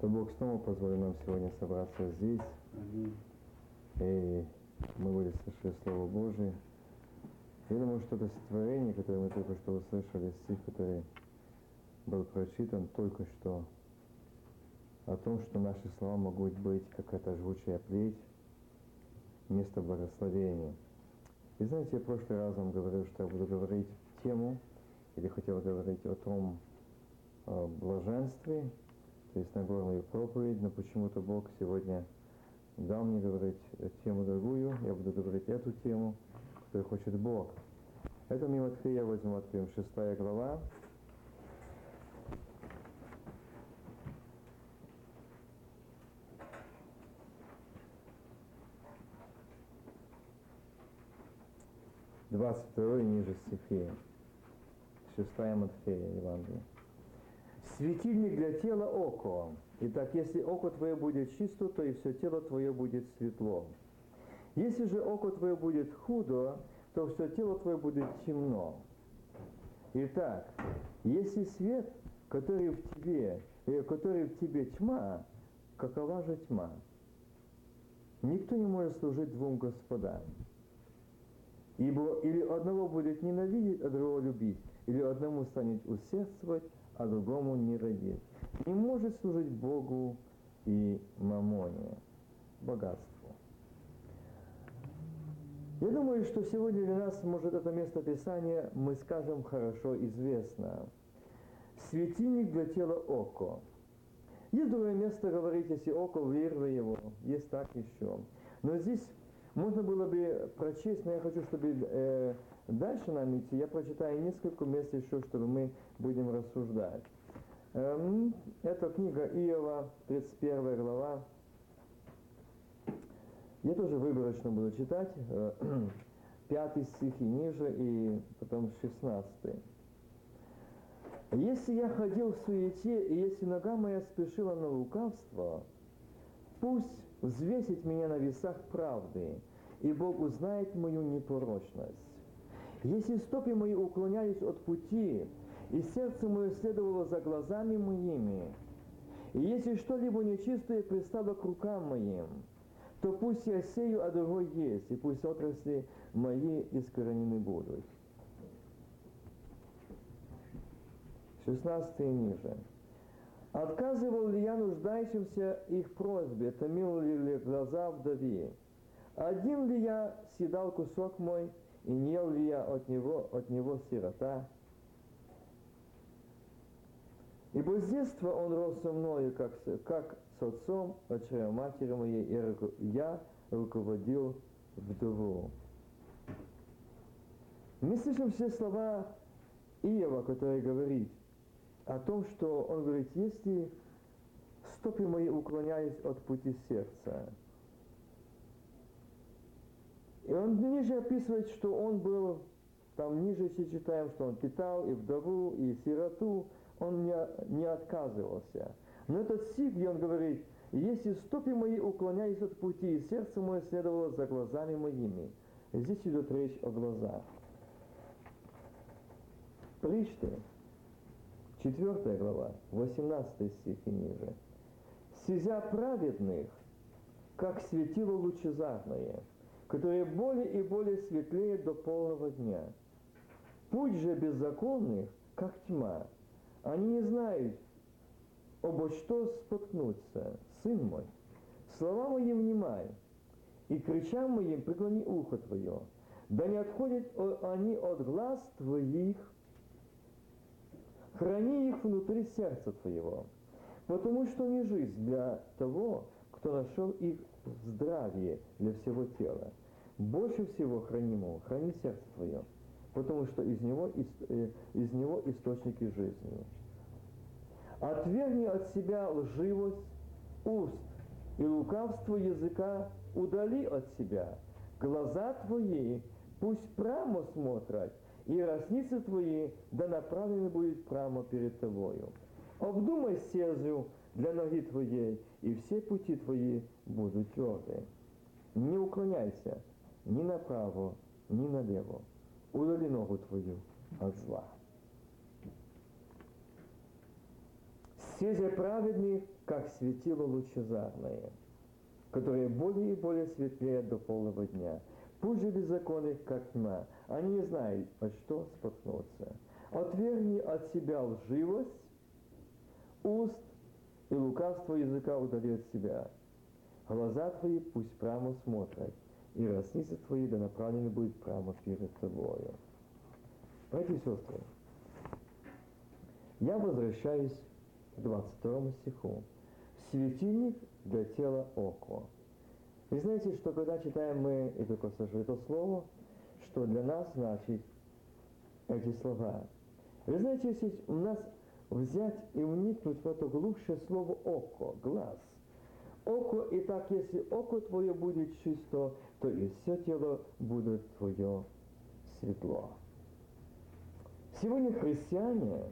то Бог снова позволил нам сегодня собраться здесь, Аминь. и мы будем слышать Слово Божие. Я думаю, что это стихотворение, которое мы только что услышали, стих, который был прочитан только что, о том, что наши слова могут быть как эта жгучая плеть, место благословения. И знаете, я в прошлый раз вам говорил, что я буду говорить тему, или хотел говорить о том о блаженстве, то есть Нагорную проповедь, но почему-то Бог сегодня дал мне говорить тему другую, я буду говорить эту тему, которую хочет Бог. Это мимо Матфея возьмем, откроем 6 глава. Двадцать второй ниже стихи. Шестая Матфея Евангелие. Светильник для тела око. Итак, если око твое будет чисто, то и все тело твое будет светло. Если же око твое будет худо, то все тело твое будет темно. Итак, если свет, который в тебе, э, который в тебе тьма, какова же тьма? Никто не может служить двум господам. Ибо или одного будет ненавидеть, а другого любить, или одному станет усердствовать, а другому не родить. Не может служить Богу и мамоне, богатству. Я думаю, что сегодня для нас, может, это место Писания, мы скажем, хорошо известно. Светильник для тела око. Есть другое место говорить, если око вырвало его, есть так еще. Но здесь можно было бы прочесть, но я хочу, чтобы э, дальше нам идти, я прочитаю несколько мест еще, чтобы мы будем рассуждать. Эм, это книга Иова, 31 глава, я тоже выборочно буду читать, э, пятый стих и ниже, и потом шестнадцатый. Если я ходил в суете, и если нога моя спешила на лукавство, пусть взвесит меня на весах правды, и Бог узнает мою непорочность. Если стопы мои уклонялись от пути, и сердце мое следовало за глазами моими, и если что-либо нечистое пристало к рукам моим, то пусть я сею, а другой есть, и пусть отрасли мои искоренены будут. 16 ниже. Отказывал ли я нуждающимся их просьбе, томил ли глаза вдове? Один ли я съедал кусок мой, и ел ли я от него, от него сирота? Ибо с детства он рос со мною, как, как с отцом, отчая матери моей, и я руководил вдову. Мы слышим все слова Иова, который говорит о том, что он говорит, если стопы мои уклоняюсь от пути сердца. И он ниже описывает, что он был, там ниже все читаем, что он питал и вдову, и сироту, он не, не отказывался. Но этот стих, где он говорит, если стопы мои уклоняются от пути, и сердце мое следовало за глазами моими. Здесь идет речь о глазах. Пришты, 4 глава, 18 стих и ниже. «Сизя праведных, как светило лучезарное, которое более и более светлеет до полного дня. Путь же беззаконных, как тьма. Они не знают, обо что споткнуться, сын мой, слова мои внимай, и кричам моим преклони ухо твое, да не отходят они от глаз твоих, храни их внутри сердца твоего, потому что не жизнь для того, кто нашел их в здравии для всего тела. Больше всего хранимого, храни сердце твое, потому что из него, из, э, из него источники жизни. Отвергни от себя лживость уст и лукавство языка удали от себя. Глаза твои пусть прамо смотрят, и росницы твои да направлены будет прамо перед тобою. Обдумай стезю для ноги твоей, и все пути твои будут твердые. Не уклоняйся ни направо, ни налево. Удали ногу твою от зла. Все же праведные, как светило лучезарное, которые более и более светлеют до полного дня. Пусть же беззаконных, как тьма, они не знают, во что споткнуться. Отвергни от себя лживость, уст и лукавство языка удали от себя. Глаза твои пусть прямо смотрят, и ресницы твои да направлены будут прямо перед тобою. Братья и сестры, я возвращаюсь к 22 стиху. Светильник для тела око. Вы знаете, что когда читаем мы это, это слово, что для нас значит эти слова. Вы знаете, если у нас взять и вникнуть в это глубже слово око, глаз. Око, и так, если око твое будет чисто, то и все тело будет твое светло. Сегодня христиане,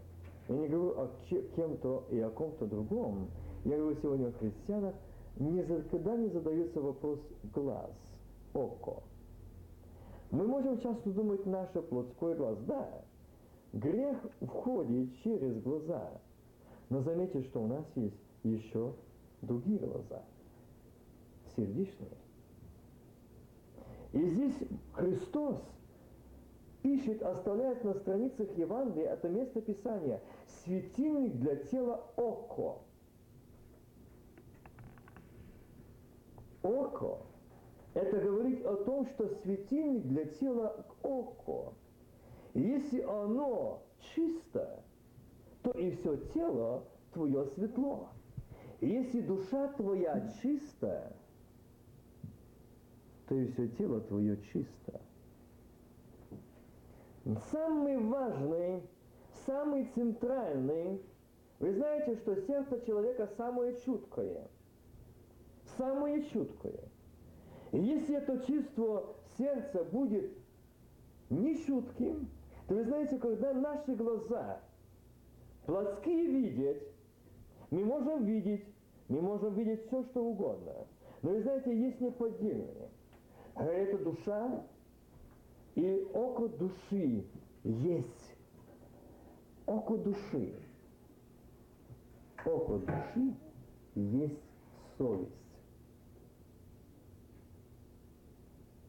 я не говорю о кем-то и о ком-то другом, я говорю сегодня о христианах, никогда не задается вопрос глаз, око. Мы можем часто думать наше плотское глаз, да, грех входит через глаза, но заметьте, что у нас есть еще другие глаза, сердечные. И здесь Христос пишет, оставляет на страницах Евангелия это место Писания. Светильник для тела око. Око. Это говорит о том, что светильник для тела око. Если оно чисто, то и все тело твое светло. Если душа твоя чистая, то и все тело твое чисто. Самый важный, самый центральный, вы знаете, что сердце человека самое чуткое. Самое чуткое. И если это чувство сердца будет нечутким, то вы знаете, когда наши глаза плотские видят, мы можем видеть, мы можем видеть все, что угодно. Но вы знаете, есть неподдельные. Это душа, и око души есть. Око души. Око души есть совесть.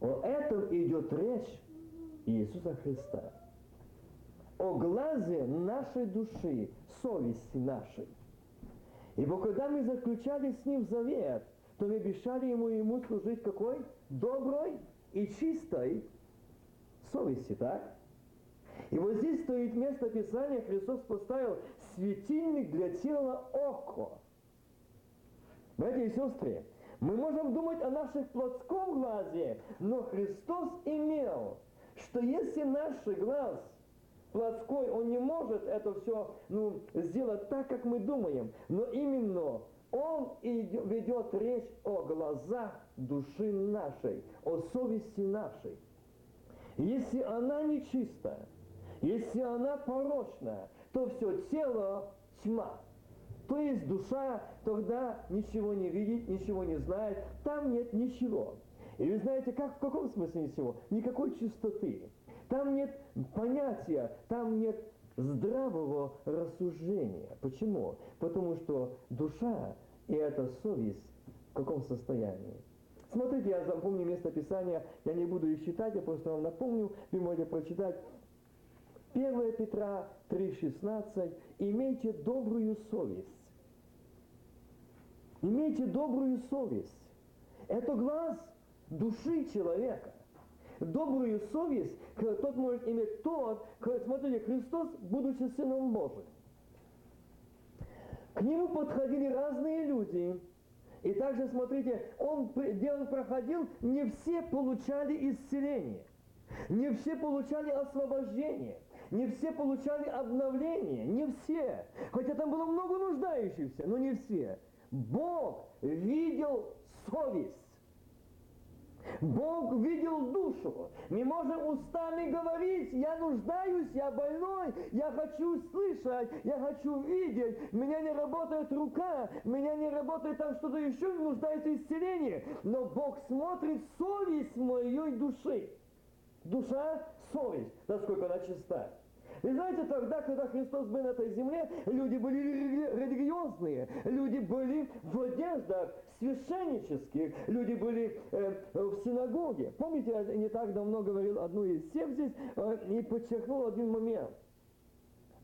О этом идет речь Иисуса Христа. О глазе нашей души, совести нашей. Ибо когда мы заключали с Ним завет, то мы обещали Ему Ему служить какой? Доброй и чистой совести, так? И вот здесь стоит место Писания, Христос поставил светильник для тела око. Братья и сестры, мы можем думать о наших плотском глазе, но Христос имел, что если наш глаз плотской, он не может это все ну, сделать так, как мы думаем, но именно он ведет речь о глазах души нашей, о совести нашей. Если она нечистая, если она порочная, то все тело тьма. То есть душа тогда ничего не видит, ничего не знает, там нет ничего. И вы знаете, как, в каком смысле ничего? Никакой чистоты. Там нет понятия, там нет здравого рассуждения. Почему? Потому что душа и эта совесть в каком состоянии? Смотрите, я запомню место Писания, я не буду их читать, я просто вам напомню, вы можете прочитать 1 Петра 3,16. «Имейте добрую совесть». Имейте добрую совесть. Это глаз души человека. Добрую совесть тот может иметь тот, смотрите, Христос, будучи Сыном Божиим. К нему подходили разные люди, и также, смотрите, он, где он проходил, не все получали исцеление. Не все получали освобождение. Не все получали обновление. Не все. Хотя там было много нуждающихся, но не все. Бог видел совесть. Бог видел душу. Мы можем устами говорить, я нуждаюсь, я больной, я хочу слышать, я хочу видеть, меня не работает рука, меня не работает там что-то еще, нуждается исцеление. Но Бог смотрит совесть моей души. Душа – совесть, насколько она чиста. И знаете, тогда, когда Христос был на этой земле, люди были религиозные, люди были в одеждах священнических, люди были э, в синагоге. Помните, я не так давно говорил одну из всех здесь э, и подчеркнул один момент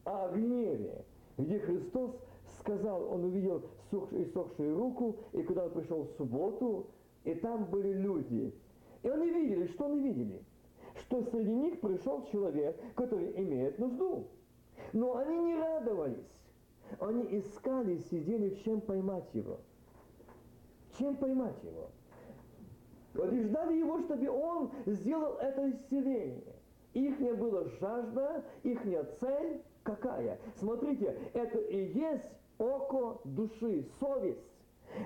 о гневе, где Христос сказал, он увидел иссохшую руку, и когда он пришел в субботу, и там были люди. И они видели, что они видели? Что среди них пришел человек, который имеет нужду. Но они не радовались. Они искали, сидели, чем поймать его. Чем поймать его? Они ждали его, чтобы он сделал это исцеление. Их не было жажда, их цель какая? Смотрите, это и есть око души, совесть.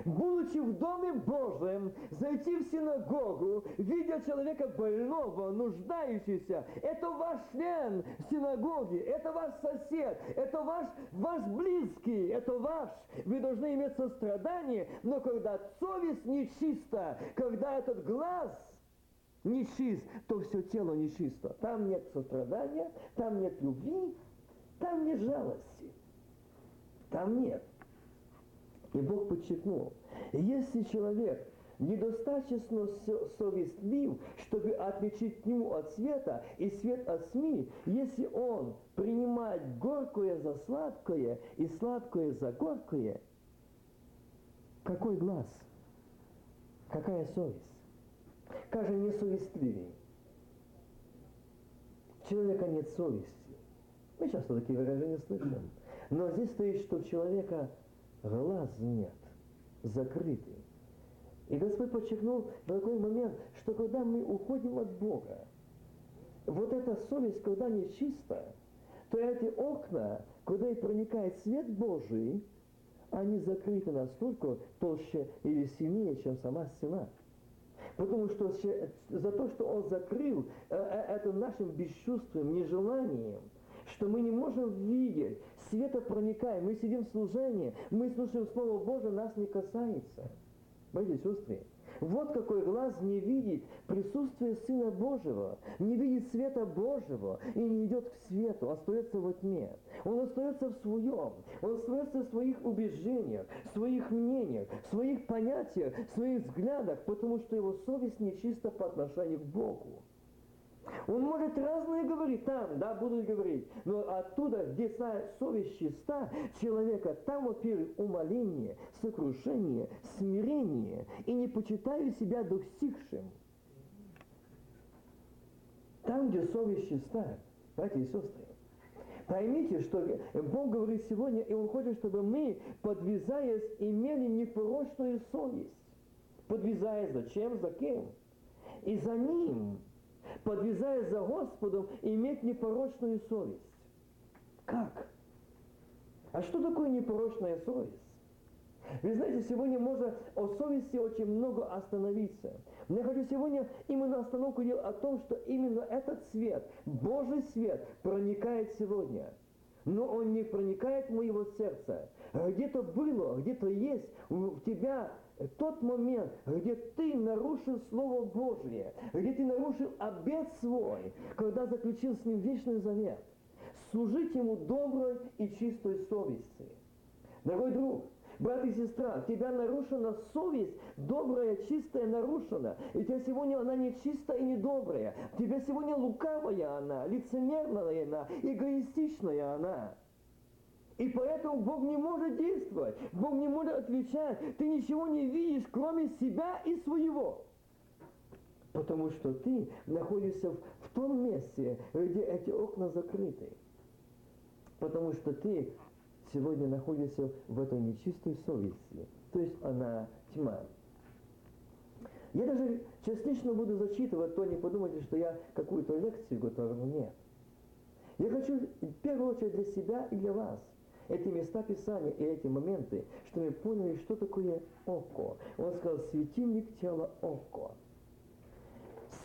Будучи в Доме Божьем, зайти в синагогу, видя человека больного, нуждающегося, это ваш член синагоги, это ваш сосед, это ваш, ваш близкий, это ваш. Вы должны иметь сострадание, но когда совесть нечиста, когда этот глаз нечист, то все тело нечисто. Там нет сострадания, там нет любви, там нет жалости. Там нет. И Бог подчеркнул, если человек недостаточно совестлив, чтобы отличить тьму от света и свет от СМИ, если он принимает горькое за сладкое и сладкое за горькое, какой глаз? Какая совесть? Как же несовестливый? У человека нет совести. Мы часто такие выражения слышим. Но здесь стоит, что у человека глаз нет, закрытый. И Господь подчеркнул в такой момент, что когда мы уходим от Бога, вот эта совесть, когда не чистая, то эти окна, куда и проникает свет Божий, они закрыты настолько толще или сильнее, чем сама стена. Потому что за то, что он закрыл э, э, это нашим бесчувствием, нежеланием, что мы не можем видеть, света проникаем, мы сидим в служении, мы слушаем Слово Божие, нас не касается. Братья и вот какой глаз не видит присутствие Сына Божьего, не видит света Божьего и не идет к свету, остается во тьме. Он остается в своем, он остается в своих убеждениях, в своих мнениях, в своих понятиях, в своих взглядах, потому что его совесть нечиста по отношению к Богу. Он может разные говорить там, да, будут говорить, но оттуда, где совесть чиста человека, там, во-первых, умоление, сокрушение, смирение, и не почитаю себя достигшим. Там, где совесть чиста, братья и сестры, Поймите, что Бог говорит сегодня, и Он хочет, чтобы мы, подвязаясь, имели непорочную совесть. Подвязаясь зачем, за кем? И за Ним подвязаясь за Господом, иметь непорочную совесть. Как? А что такое непорочная совесть? Вы знаете, сегодня можно о совести очень много остановиться. Но я хочу сегодня именно остановку делать о том, что именно этот свет, Божий свет, проникает сегодня. Но он не проникает в моего сердца. Где-то было, где-то есть у тебя тот момент, где ты нарушил Слово Божье, где ты нарушил обет свой, когда заключил с ним вечный завет, служить ему доброй и чистой совести. Дорогой друг, брат и сестра, у тебя нарушена совесть, добрая, чистая нарушена. И тебя сегодня она не чистая и не добрая. Тебя сегодня лукавая она, лицемерная она, эгоистичная она. И поэтому Бог не может действовать. Бог не может отвечать. Ты ничего не видишь, кроме себя и своего. Потому что ты находишься в, том месте, где эти окна закрыты. Потому что ты сегодня находишься в этой нечистой совести. То есть она тьма. Я даже частично буду зачитывать, то не подумайте, что я какую-то лекцию готовлю. Нет. Я хочу в первую очередь для себя и для вас – эти места Писания и эти моменты, что мы поняли, что такое око. Он сказал, светильник тела око.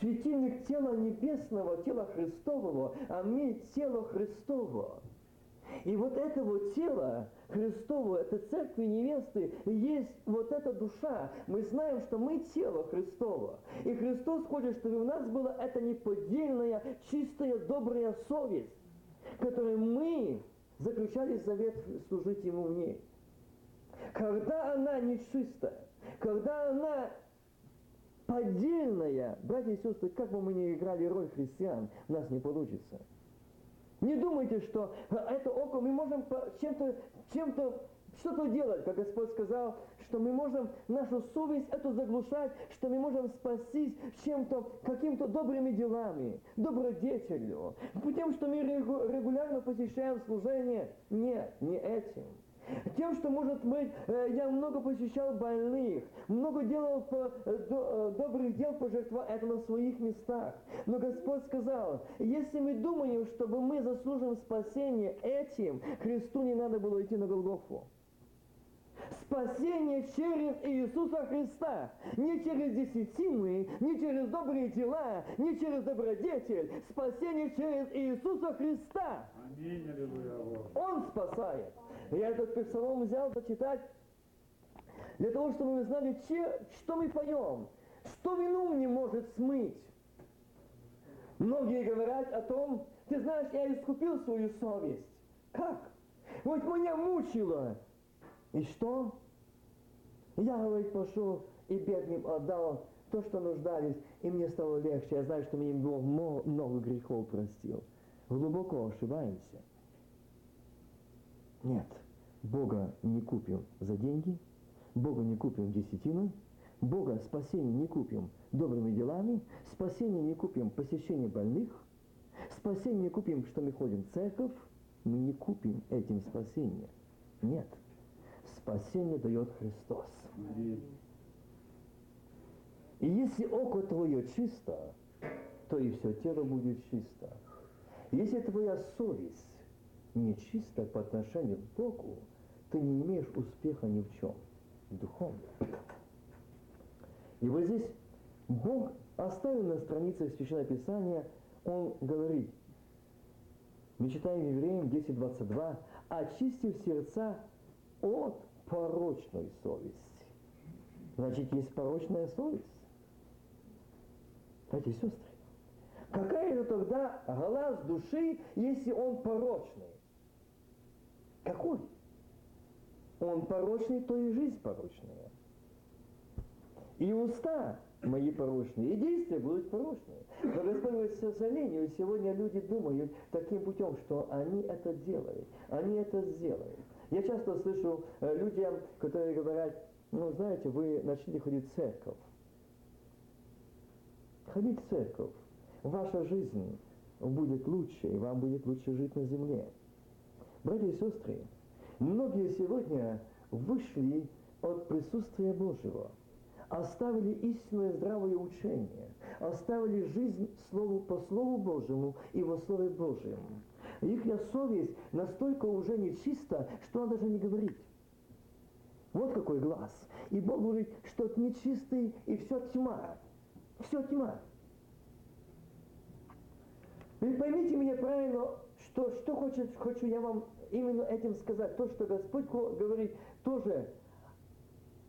Светильник тела небесного, тела Христового, а мы тело Христово. И вот это вот тело Христово, это церкви невесты, есть вот эта душа. Мы знаем, что мы тело Христово. И Христос хочет, чтобы у нас была эта неподдельная, чистая, добрая совесть которой мы заключали завет служить Ему в ней. Когда она нечистая, когда она поддельная, братья и сестры, как бы мы ни играли роль христиан, у нас не получится. Не думайте, что это око мы можем чем-то чем-то что-то делать, как Господь сказал, что мы можем нашу совесть эту заглушать, что мы можем спастись чем-то, каким-то добрыми делами, добродетелью, тем, что мы регулярно посещаем служение. Нет, не этим. Тем, что, может быть, э, я много посещал больных, много делал по, э, до, э, добрых дел, пожертвовал это на своих местах. Но Господь сказал, если мы думаем, чтобы мы заслужим спасение этим, Христу не надо было идти на Голгофу. Спасение через Иисуса Христа. Не через десятины, не через добрые дела, не через добродетель. Спасение через Иисуса Христа. Аминь, аллилуйя. Он спасает. Я этот псалом взял почитать для того, чтобы мы знали, че, что мы поем, что вину не может смыть. Многие говорят о том, ты знаешь, я искупил свою совесть. Как? Вот меня мучило. И что? Я, говорит, пошел и бедным отдал то, что нуждались, и мне стало легче. Я знаю, что мне Бог много грехов простил. Глубоко ошибаемся. Нет, Бога не купим за деньги, Бога не купим десятиной, Бога спасение не купим добрыми делами, спасение не купим посещение больных, спасение не купим, что мы ходим в церковь, мы не купим этим спасение. Нет спасение дает Христос. И если око твое чисто, то и все тело будет чисто. Если твоя совесть нечиста по отношению к Богу, ты не имеешь успеха ни в чем духовно. И вот здесь Бог оставил на страницах Священного Писания, Он говорит, мы читаем Евреям 10.22, очистив сердца от порочной совести. Значит, есть порочная совесть. И сестры, какая же тогда глаз души, если он порочный? Какой? Он порочный, то и жизнь порочная. И уста мои порочные, и действия будут порочные. Но Господь, к сожалению, сегодня люди думают таким путем, что они это делают, они это сделают. Я часто слышу э, людям, которые говорят, ну, знаете, вы начните ходить в церковь. Ходить в церковь. Ваша жизнь будет лучше, и вам будет лучше жить на земле. Братья и сестры, многие сегодня вышли от присутствия Божьего, оставили истинное здравое учение, оставили жизнь слову, по Слову Божьему и во Слове Божьем. Их совесть настолько уже нечиста, что она даже не говорит. Вот какой глаз. И Бог говорит, что нечистый и все тьма. Все тьма. Вы поймите меня правильно, что, что хочет, хочу я вам именно этим сказать. То, что Господь говорит, тоже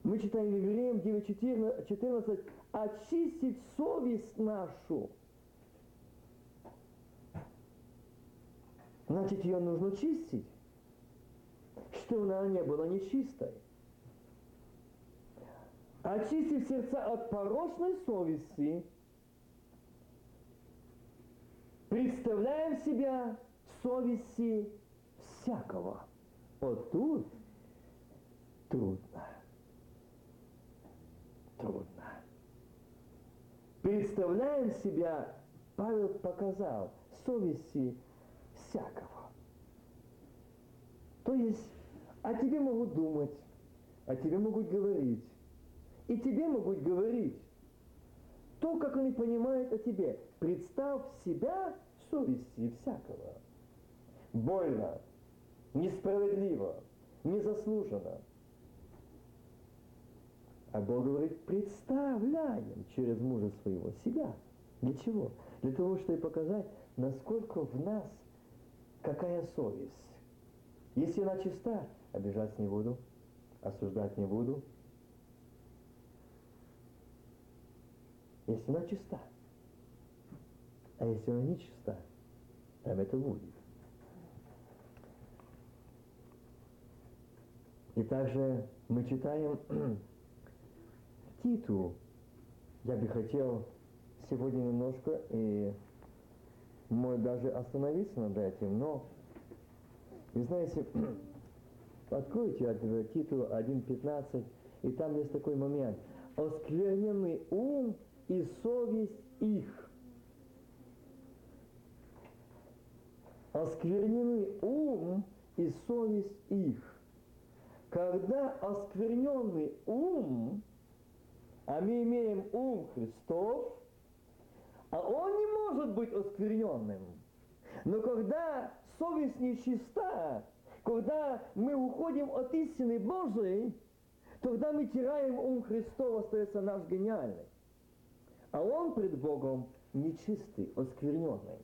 мы читаем Евреям 9.14, очистить совесть нашу Значит, ее нужно чистить, чтобы она не была нечистой. Очистив сердца от порочной совести, представляем себя совести всякого. Вот тут трудно. Трудно. Представляем себя, Павел показал, совести всякого. То есть о тебе могут думать, о тебе могут говорить, и тебе могут говорить то, как они понимают о тебе. Представь себя совести всякого. Больно, несправедливо, незаслуженно. А Бог говорит, представляем через мужа своего себя. Для чего? Для того, чтобы показать, насколько в нас Какая совесть? Если она чиста, обижать не буду, осуждать не буду. Если она чиста. А если она не чиста, там это будет. И также мы читаем Титу. Я бы хотел сегодня немножко и может даже остановиться над этим, но вы знаете, откройте от Титу 1.15, и там есть такой момент. Оскверненный ум и совесть их. Оскверненный ум и совесть их. Когда оскверненный ум, а мы имеем ум Христов, а он не может быть оскверненным. Но когда совесть нечиста, когда мы уходим от истины Божией, тогда мы теряем ум Христов, остается наш гениальный. А он пред Богом нечистый, оскверненный.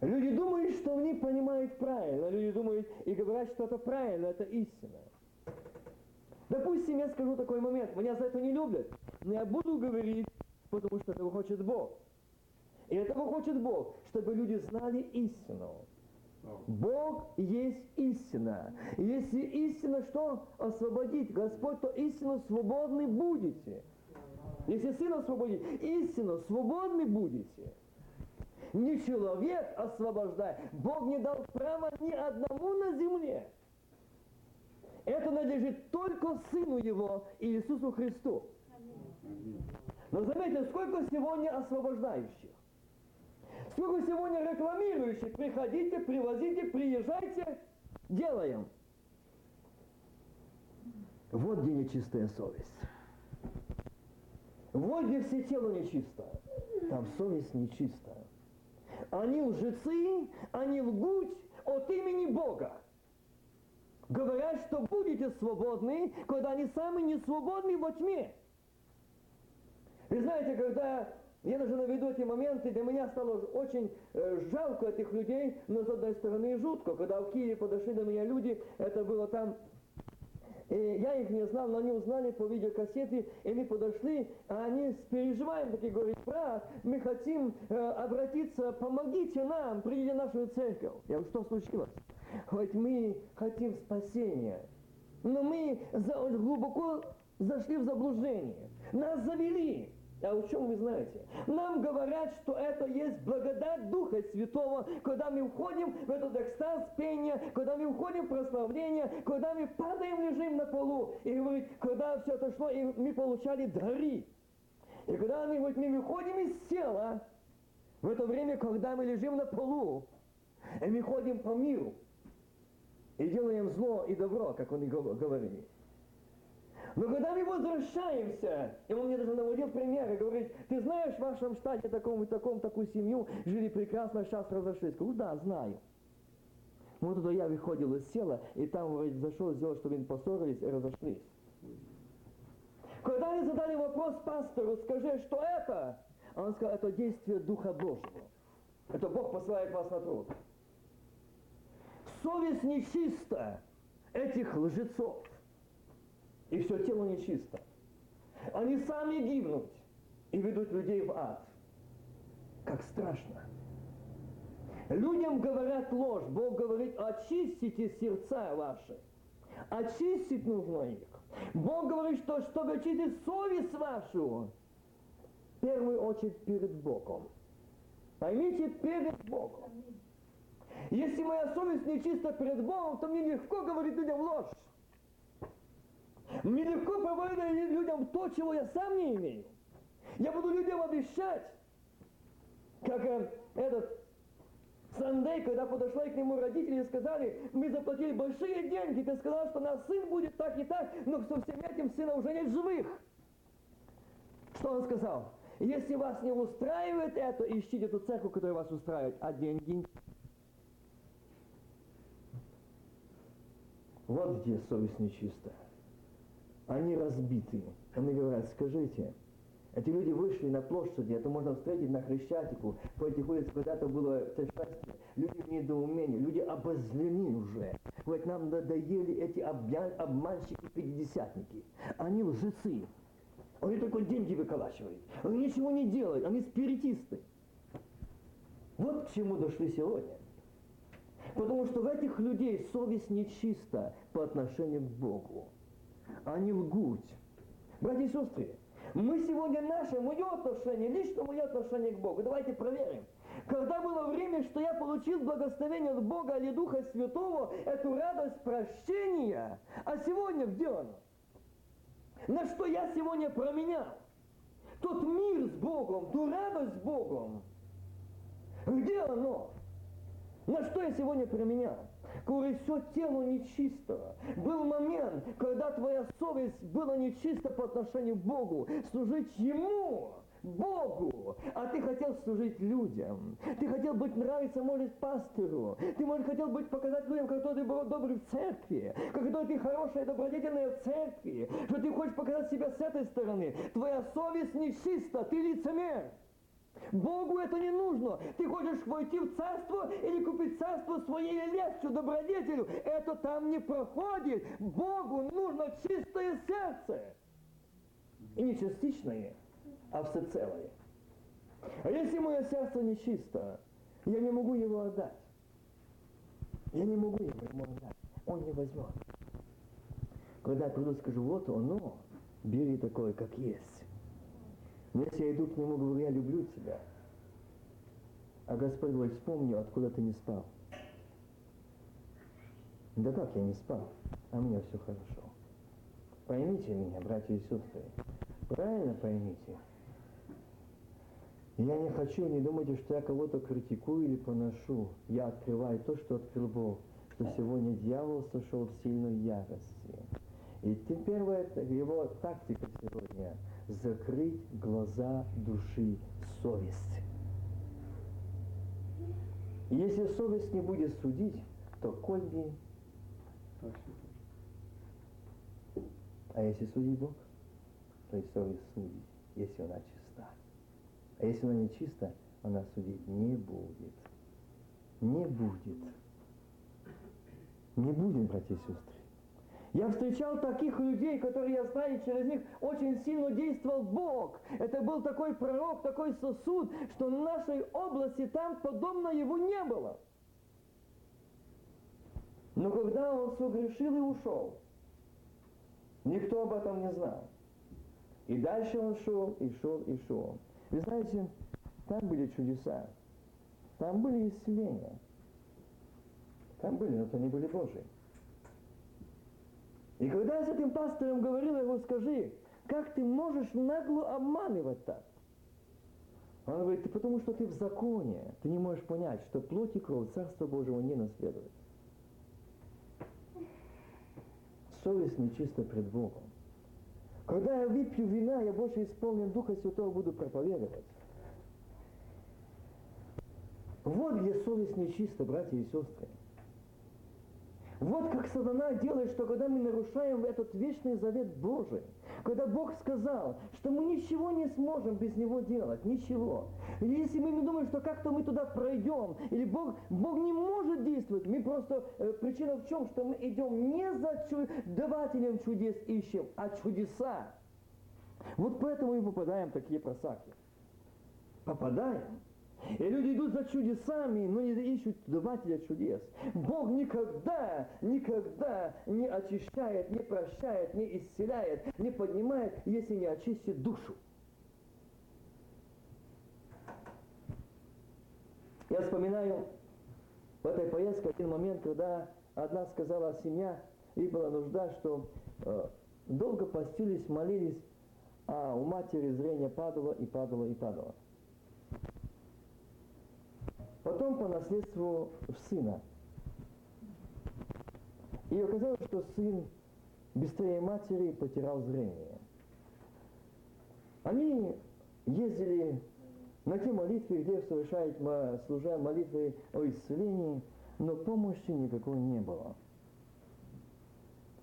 Люди думают, что они понимают правильно. Люди думают и говорят, что это правильно, это истина. Допустим, я скажу такой момент. Меня за это не любят. Но я буду говорить, потому что этого хочет Бог. И этого хочет Бог, чтобы люди знали истину. Бог есть истина. Если истина что? Освободить Господь, то истину свободны будете. Если Сын освободит, истину свободны будете. Не человек освобождает. Бог не дал права ни одному на земле. Это надлежит только Сыну Его, Иисусу Христу. Но заметьте, сколько сегодня освобождающих. Сколько сегодня рекламирующих. Приходите, привозите, приезжайте, делаем. Вот где нечистая совесть. Вот где все тело нечисто. Там совесть нечистая. Они лжецы, они лгут от имени Бога. Говорят, что будете свободны, когда они сами не свободны во тьме. Вы знаете, когда я даже наведу эти моменты, для меня стало очень э, жалко этих людей, но с одной стороны и жутко. Когда в Киеве подошли до меня люди, это было там и я их не знал, но они узнали по видеокассете, и мы подошли, а они с переживанием такие говорят, брат, мы хотим э, обратиться, помогите нам, придите в нашу церковь. Я говорю, что случилось? Хоть мы хотим спасения, но мы за, глубоко зашли в заблуждение. Нас завели. А о чем вы знаете? Нам говорят, что это есть благодать Духа Святого, когда мы уходим в этот экстаз пения, когда мы уходим в прославление, когда мы падаем, лежим на полу. И говорит, когда все это шло, и мы получали дары. И когда мы, вот, мы выходим из тела, в это время, когда мы лежим на полу, и мы ходим по миру, и делаем зло и добро, как они говорили. Но когда мы возвращаемся, и он мне даже наводил примеры, говорит, ты знаешь, в вашем штате таком и таком, такую семью, жили прекрасно, сейчас разошлись. Говорю, да, знаю. Вот тогда я выходил из села, и там говорит, зашел, сделал, чтобы они поссорились и разошлись. Когда они задали вопрос пастору, скажи, что это? Он сказал, это действие Духа Божьего. Это Бог посылает вас на труд. Совесть нечиста этих лжецов и все тело нечисто. Они сами гибнут и ведут людей в ад. Как страшно. Людям говорят ложь. Бог говорит, очистите сердца ваши. Очистить нужно их. Бог говорит, что чтобы очистить совесть вашу, в первую очередь перед Богом. Поймите, перед Богом. Если моя совесть нечиста перед Богом, то мне легко говорить людям ложь. Мне легко проповедовать людям то, чего я сам не имею. Я буду людям обещать, как э, этот Сандей, когда подошла к нему родители и сказали, мы заплатили большие деньги, ты сказал, что наш сын будет так и так, но со всем этим сына уже нет живых. Что он сказал? Если вас не устраивает это, ищите ту церковь, которая вас устраивает, а деньги... Вот где совесть нечистая они разбиты. Они говорят, скажите, эти люди вышли на площади, это можно встретить на Хрещатику, по этих улицах когда-то было это счастье. Люди в недоумении, люди обозлены уже. Вот нам надоели эти обманщики-пятидесятники. Они лжецы. Они только деньги выколачивают. Они ничего не делают, они спиритисты. Вот к чему дошли сегодня. Потому что в этих людей совесть нечиста по отношению к Богу. Они лгут. Братья и сестры, мы сегодня наше, мое отношение, лично мое отношение к Богу. Давайте проверим. Когда было время, что я получил благословение от Бога или Духа Святого, эту радость прощения, а сегодня где оно? На что я сегодня променял? Тот мир с Богом, ту радость с Богом. Где оно? На что я сегодня променял? Говорит, все тело нечисто. Был момент, когда твоя совесть была нечиста по отношению к Богу. Служить Ему. Богу, а ты хотел служить людям. Ты хотел быть нравиться, может, пастору. Ты, может, хотел быть, показать людям, какой ты был добрый в церкви, какой ты хорошая, добродетельная в церкви, что ты хочешь показать себя с этой стороны. Твоя совесть нечиста, ты лицемер. Богу это не нужно. Ты хочешь войти в царство или купить царство своей лестью, добродетелю. Это там не проходит. Богу нужно чистое сердце. И не частичное, а всецелое. А если мое сердце нечисто, я не могу его отдать. Я не могу его ему отдать. Он не возьмет. Когда я приду, скажу, вот оно, бери такое, как есть. Но если я иду к нему, говорю, я люблю тебя. А Господь говорит, вспомни, откуда ты не спал. Да как я не спал? А мне все хорошо. Поймите меня, братья и сестры. Правильно поймите. Я не хочу, не думайте, что я кого-то критикую или поношу. Я открываю то, что открыл Бог, что сегодня дьявол сошел в сильную ярости. И теперь его тактика сегодня – закрыть глаза души совести. Если совесть не будет судить, то кольби. А если судит Бог, то и совесть судит, если она чиста. А если она не чиста, она судить не будет. Не будет. Не будет, братья и сестры. Я встречал таких людей, которые, я знаю, через них очень сильно действовал Бог. Это был такой пророк, такой сосуд, что в нашей области там подобно его не было. Но когда он согрешил и ушел, никто об этом не знал. И дальше он шел, и шел, и шел. Вы знаете, там были чудеса, там были исцеления. Там были, но это не были Божьи. И когда я с этим пастором говорил, я говорю, скажи, как ты можешь нагло обманывать так? Он говорит, ты потому что ты в законе, ты не можешь понять, что плоть и кровь Царства Божьего не наследует. Совесть нечиста пред Богом. Когда я выпью вина, я больше исполнен Духа Святого буду проповедовать. Вот где совесть нечиста, братья и сестры. Вот как сатана делает, что когда мы нарушаем этот вечный завет Божий, когда Бог сказал, что мы ничего не сможем без Него делать, ничего. И если мы думаем, что как-то мы туда пройдем, или Бог, Бог не может действовать, мы просто, э, причина в чем, что мы идем не за давателем чудес ищем, а чудеса. Вот поэтому мы попадаем в такие просаки. Попадаем. И люди идут за чудесами, но не ищут давателя чудес. Бог никогда, никогда не очищает, не прощает, не исцеляет, не поднимает, если не очистит душу. Я вспоминаю в этой поездке один момент, когда одна сказала семья, и была нужда, что э, долго постились, молились, а у матери зрение падало и падало и падало. Потом по наследству в сына. И оказалось, что сын быстрее матери потерял зрение. Они ездили на те молитвы, где совершают служа молитвы о исцелении, но помощи никакой не было.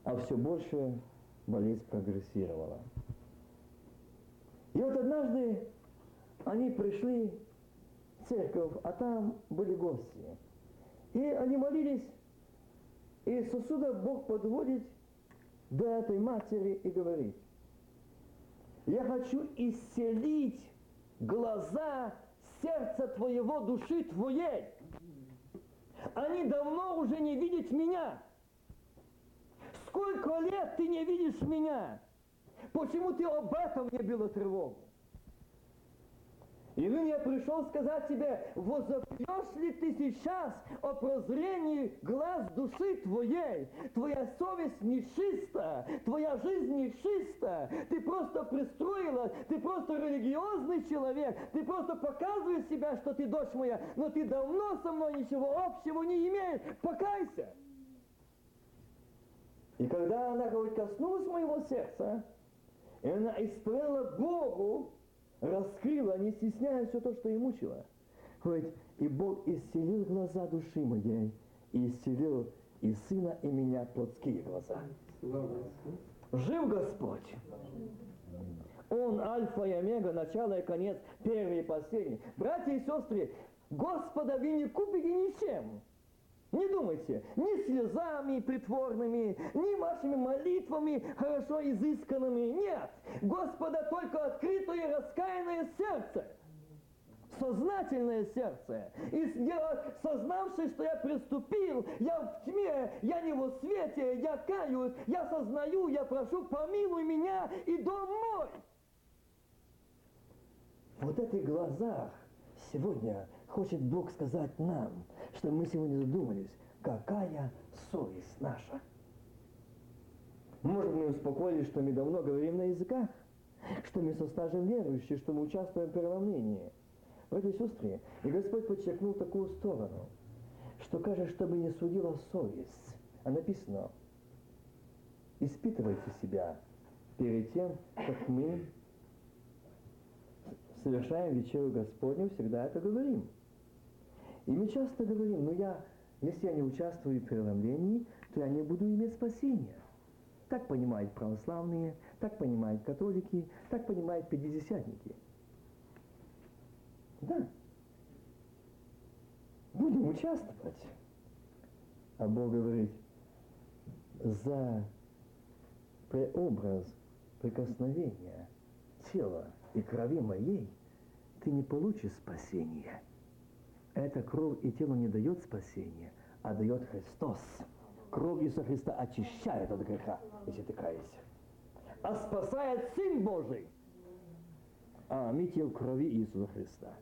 А все больше болезнь прогрессировала. И вот однажды они пришли церковь, а там были гости. И они молились, и сосуда Бог подводит до этой матери и говорит, я хочу исцелить глаза сердца твоего, души твоей. Они давно уже не видят меня. Сколько лет ты не видишь меня? Почему ты об этом не била тревогу? И ныне я пришел сказать тебе, возопьешь ли ты сейчас о прозрении глаз души твоей? Твоя совесть нечиста, твоя жизнь нечиста. Ты просто пристроила, ты просто религиозный человек, ты просто показываешь себя, что ты дочь моя, но ты давно со мной ничего общего не имеешь. Покайся! И когда она, говорит, коснулась моего сердца, и она исправила Богу, раскрыла, не стесняя все то, что ей мучило. Говорит, и Бог исцелил глаза души моей, и исцелил и сына, и меня плотские глаза. Жив Господь. Он альфа и омега, начало и конец, первый и последний. Братья и сестры, Господа вы не купите ничем. Не думайте, ни слезами притворными, ни вашими молитвами хорошо изысканными. Нет, Господа только открытое раскаянное сердце сознательное сердце. И сознавшись, что я приступил, я в тьме, я не во свете, я каюсь, я сознаю, я прошу, помилуй меня и дом мой. Вот этих глазах сегодня хочет Бог сказать нам, что мы сегодня задумались, какая совесть наша. Может, мы успокоились, что мы давно говорим на языках, что мы со стажем верующие, что мы участвуем в переломлении. Братья и сестры, и Господь подчеркнул такую сторону, что кажется, чтобы не судила совесть. А написано, испытывайте себя перед тем, как мы совершаем вечеру Господню, всегда это говорим. И мы часто говорим, ну я, если я не участвую в преломлении, то я не буду иметь спасения. Так понимают православные, так понимают католики, так понимают пятидесятники. Да. Будем участвовать. А Бог говорит, за преобраз прикосновения тела и крови моей ты не получишь спасения. Эта кровь и тело не дает спасения, а дает Христос. Кровь Иисуса Христа очищает от греха, если ты каешься. А спасает Сын Божий. А мы в крови Иисуса Христа.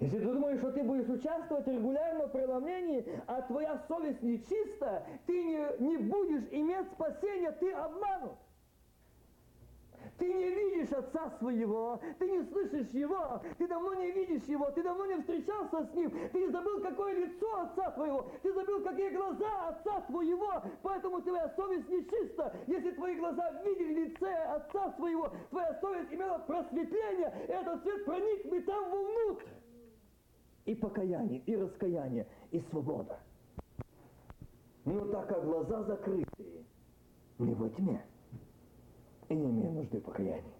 Если ты думаешь, что ты будешь участвовать регулярно в преломлении, а твоя совесть нечиста, ты не, не будешь иметь спасения, ты обманут. Ты не видишь отца своего, ты не слышишь его, ты давно не видишь его, ты давно не встречался с ним, ты забыл, какое лицо отца твоего, ты забыл, какие глаза отца твоего, поэтому твоя совесть нечиста. Если твои глаза видели лице отца своего, твоя совесть имела просветление, и этот свет проник там вовнутрь. И покаяние, и раскаяние, и свобода. Но так как глаза закрыты, не во тьме, и не имею нужды в покаянии.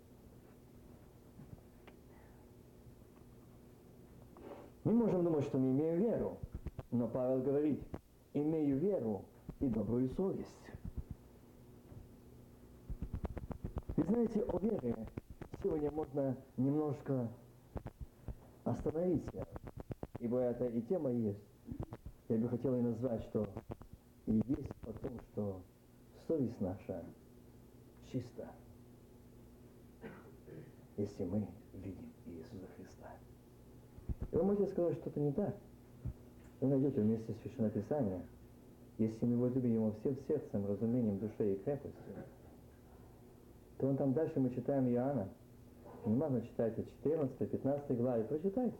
Мы можем думать, что мы имеем веру, но Павел говорит, имею веру и добрую совесть. Вы знаете, о вере сегодня можно немножко остановиться, ибо это и тема есть. Я бы хотел и назвать, что и есть о том, что совесть наша – чисто, если мы видим Иисуса Христа. И вы можете сказать, что это не так. Вы найдете вместе с Священное Писание, если мы его любим его всем сердцем, разумением, душой и крепостью, то он там дальше мы читаем Иоанна. Внимательно читайте 14, 15 главы, прочитайте.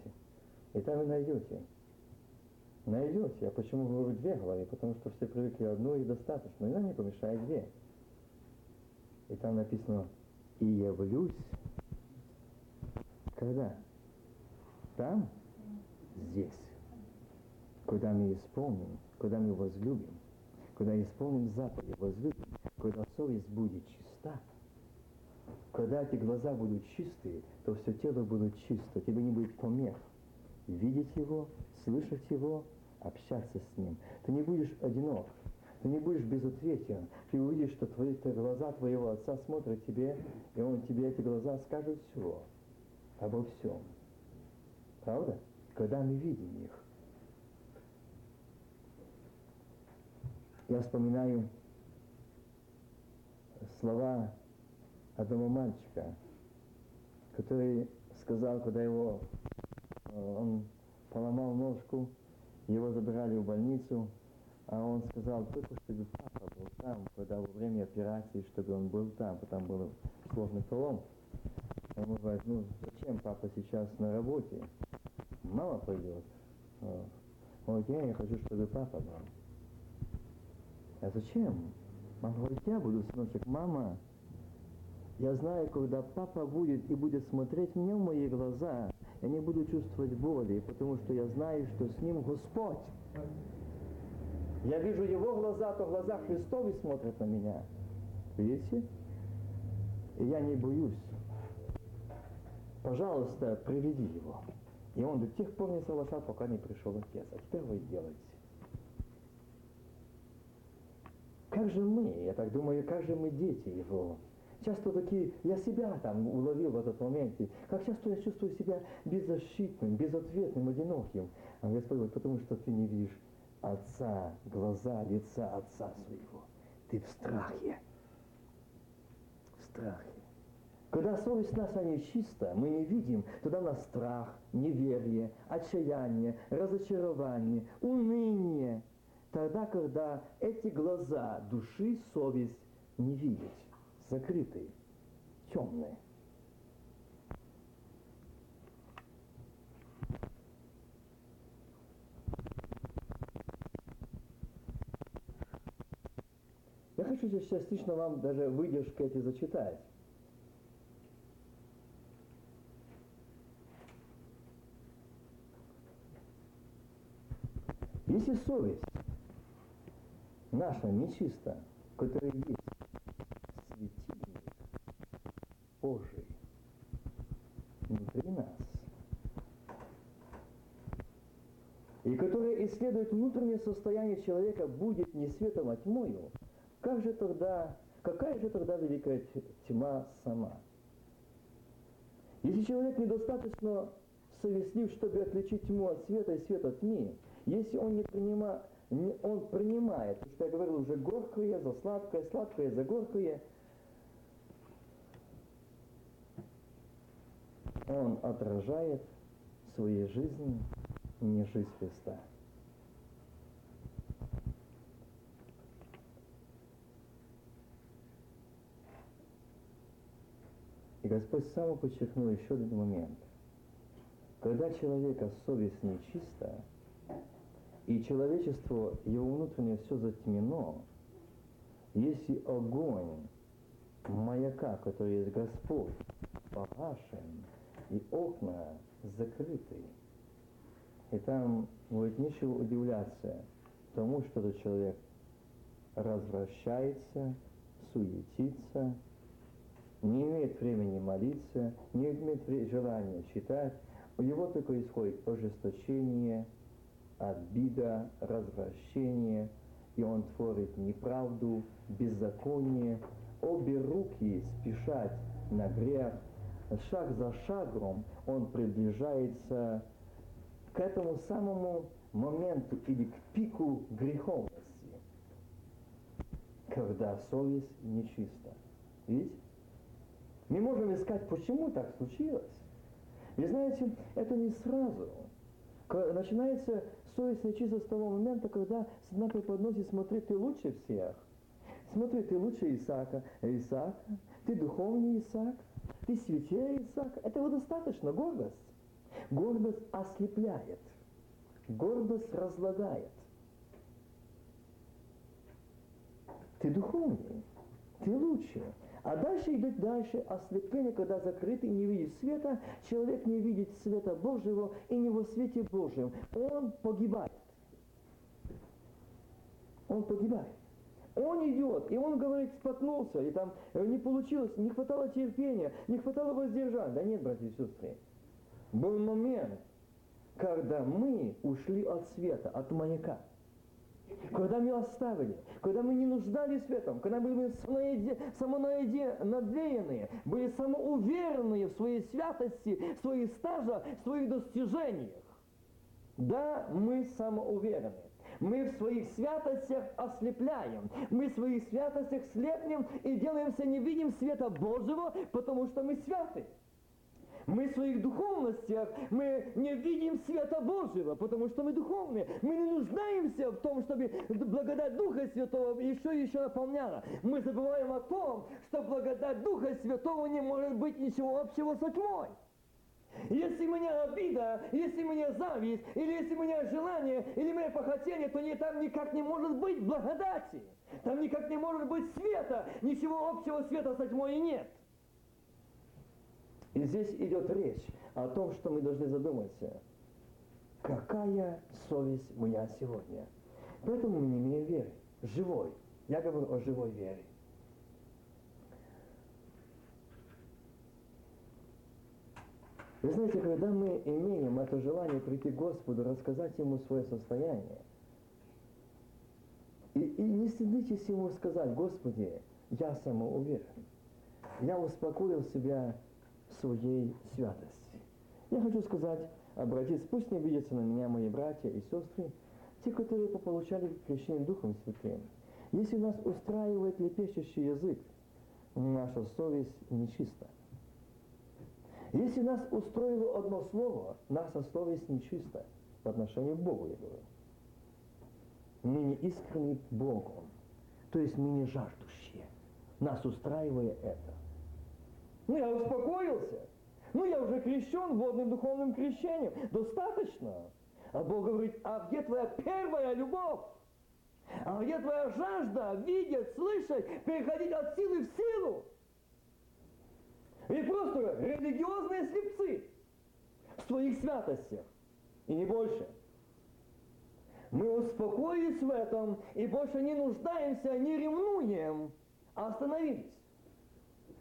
И там вы найдете. Найдете. Я почему говорю две главы? Потому что все привыкли одну и достаточно. Иногда не помешает две. И там написано, и явлюсь. Когда? Там? Здесь. Когда мы исполним, когда мы возлюбим, когда исполним заповеди, возлюбим, когда совесть будет чиста, когда эти глаза будут чистые, то все тело будет чисто, тебе не будет помех. Видеть его, слышать его, общаться с ним. Ты не будешь одинок. Ты не будешь безответен. Ты увидишь, что твои глаза твоего отца смотрят тебе, и он тебе эти глаза скажет все, обо всем. Правда? Когда мы видим их. Я вспоминаю слова одного мальчика, который сказал, когда его, э, он поломал ножку, его забирали в больницу, а он сказал, только чтобы папа был там, когда во время операции, чтобы он был там, потому был сложный полом. Он говорит, ну зачем папа сейчас на работе? Мама пойдет. Он говорит, я не хочу, чтобы папа был. А зачем? Мама говорит, я буду, сыночек, мама. Я знаю, когда папа будет и будет смотреть мне в мои глаза, я не буду чувствовать боли, потому что я знаю, что с ним Господь. Я вижу его глаза, то глаза Христовы смотрят на меня. Видите? И я не боюсь. Пожалуйста, приведи его. И он до тех пор не соглашал, пока не пришел отец. А теперь вы делаете. Как же мы, я так думаю, как же мы дети его? Часто такие, я себя там уловил в этот момент, как часто я чувствую себя беззащитным, безответным, одиноким. А Господь говорит, потому что ты не видишь Отца, глаза, лица Отца своего. Ты в страхе. В страхе. Когда совесть наша нечиста, мы не видим, тогда нас страх, неверие, отчаяние, разочарование, уныние. Тогда, когда эти глаза души, совесть не видят, закрытые, темные. Я хочу частично вам даже выдержки эти зачитать. Если совесть наша нечиста, которая есть светильник Божий внутри нас, и которая исследует внутреннее состояние человека, будет не светом, а тьмою, как же тогда, какая же тогда великая тьма сама? Если человек недостаточно совестлив, чтобы отличить тьму от света и свет от тьмы, если он не принимает, он принимает, что я говорил уже горькое за сладкое, сладкое за горькое, он отражает в своей жизни не жизнь Христа. И Господь сам подчеркнул еще один момент. Когда человека совесть нечиста, и человечество, его внутреннее все затемнено, если огонь маяка, который есть Господь, погашен, и окна закрыты, и там будет нечего удивляться тому, что этот человек развращается, суетится, не имеет времени молиться, не имеет желания читать, у него только исходит ожесточение, обида, развращение, и он творит неправду, беззаконие, обе руки спешат на грех, шаг за шагом он приближается к этому самому моменту или к пику греховности, когда совесть нечиста. Видите? Мы можем искать, почему так случилось. Вы знаете, это не сразу. Начинается совесть нечиста с того момента, когда сатана преподносит, смотри, ты лучше всех. Смотри, ты лучше Исаака. Исаак, ты духовный Исаак, ты святее Исаак. Этого достаточно, гордость. Гордость ослепляет. Гордость разлагает. Ты духовный, ты лучше. А дальше идет дальше ослепление, когда закрытый не видит света, человек не видит света Божьего и не во свете Божьем. Он погибает. Он погибает. Он идет, и он говорит, споткнулся, и там не получилось, не хватало терпения, не хватало воздержания. Да нет, братья и сестры. Был момент, когда мы ушли от света, от маяка когда мы оставили, когда мы не нуждались в этом, когда мы были самонадеянные, были самоуверенные в своей святости, в своих стажах, в своих достижениях. Да, мы самоуверены. Мы в своих святостях ослепляем. Мы в своих святостях слепнем и делаемся не видим света Божьего, потому что мы святы. Мы в своих духовностях, мы не видим света Божьего, потому что мы духовные. Мы не нуждаемся в том, чтобы благодать Духа Святого еще и еще наполняла. Мы забываем о том, что благодать Духа Святого не может быть ничего общего со тьмой. Если у меня обида, если у меня зависть, или если у меня желание, или у меня похотение, то не, там никак не может быть благодати. Там никак не может быть света. Ничего общего света со тьмой нет. И здесь идет речь о том, что мы должны задуматься. Какая совесть моя сегодня? Поэтому мы не имеем веры. Живой. Я говорю о живой вере. Вы знаете, когда мы имеем это желание прийти к Господу, рассказать Ему свое состояние, и, и не стыдитесь Ему сказать, Господи, я самоуверен. Я успокоил себя своей святости. Я хочу сказать, обратиться, пусть не видятся на меня мои братья и сестры, те, которые получали крещение Духом Святым. Если нас устраивает лепещущий язык, наша совесть нечиста. Если нас устроило одно слово, наша совесть нечиста по отношению к Богу, я говорю. Мы не искренни Богом, то есть мы не жаждущие, нас устраивая это. Ну, я успокоился. Ну, я уже крещен водным духовным крещением. Достаточно. А Бог говорит, а где твоя первая любовь? А где твоя жажда видеть, слышать, переходить от силы в силу? И просто религиозные слепцы в своих святостях. И не больше. Мы успокоились в этом и больше не нуждаемся, не ревнуем, а остановились.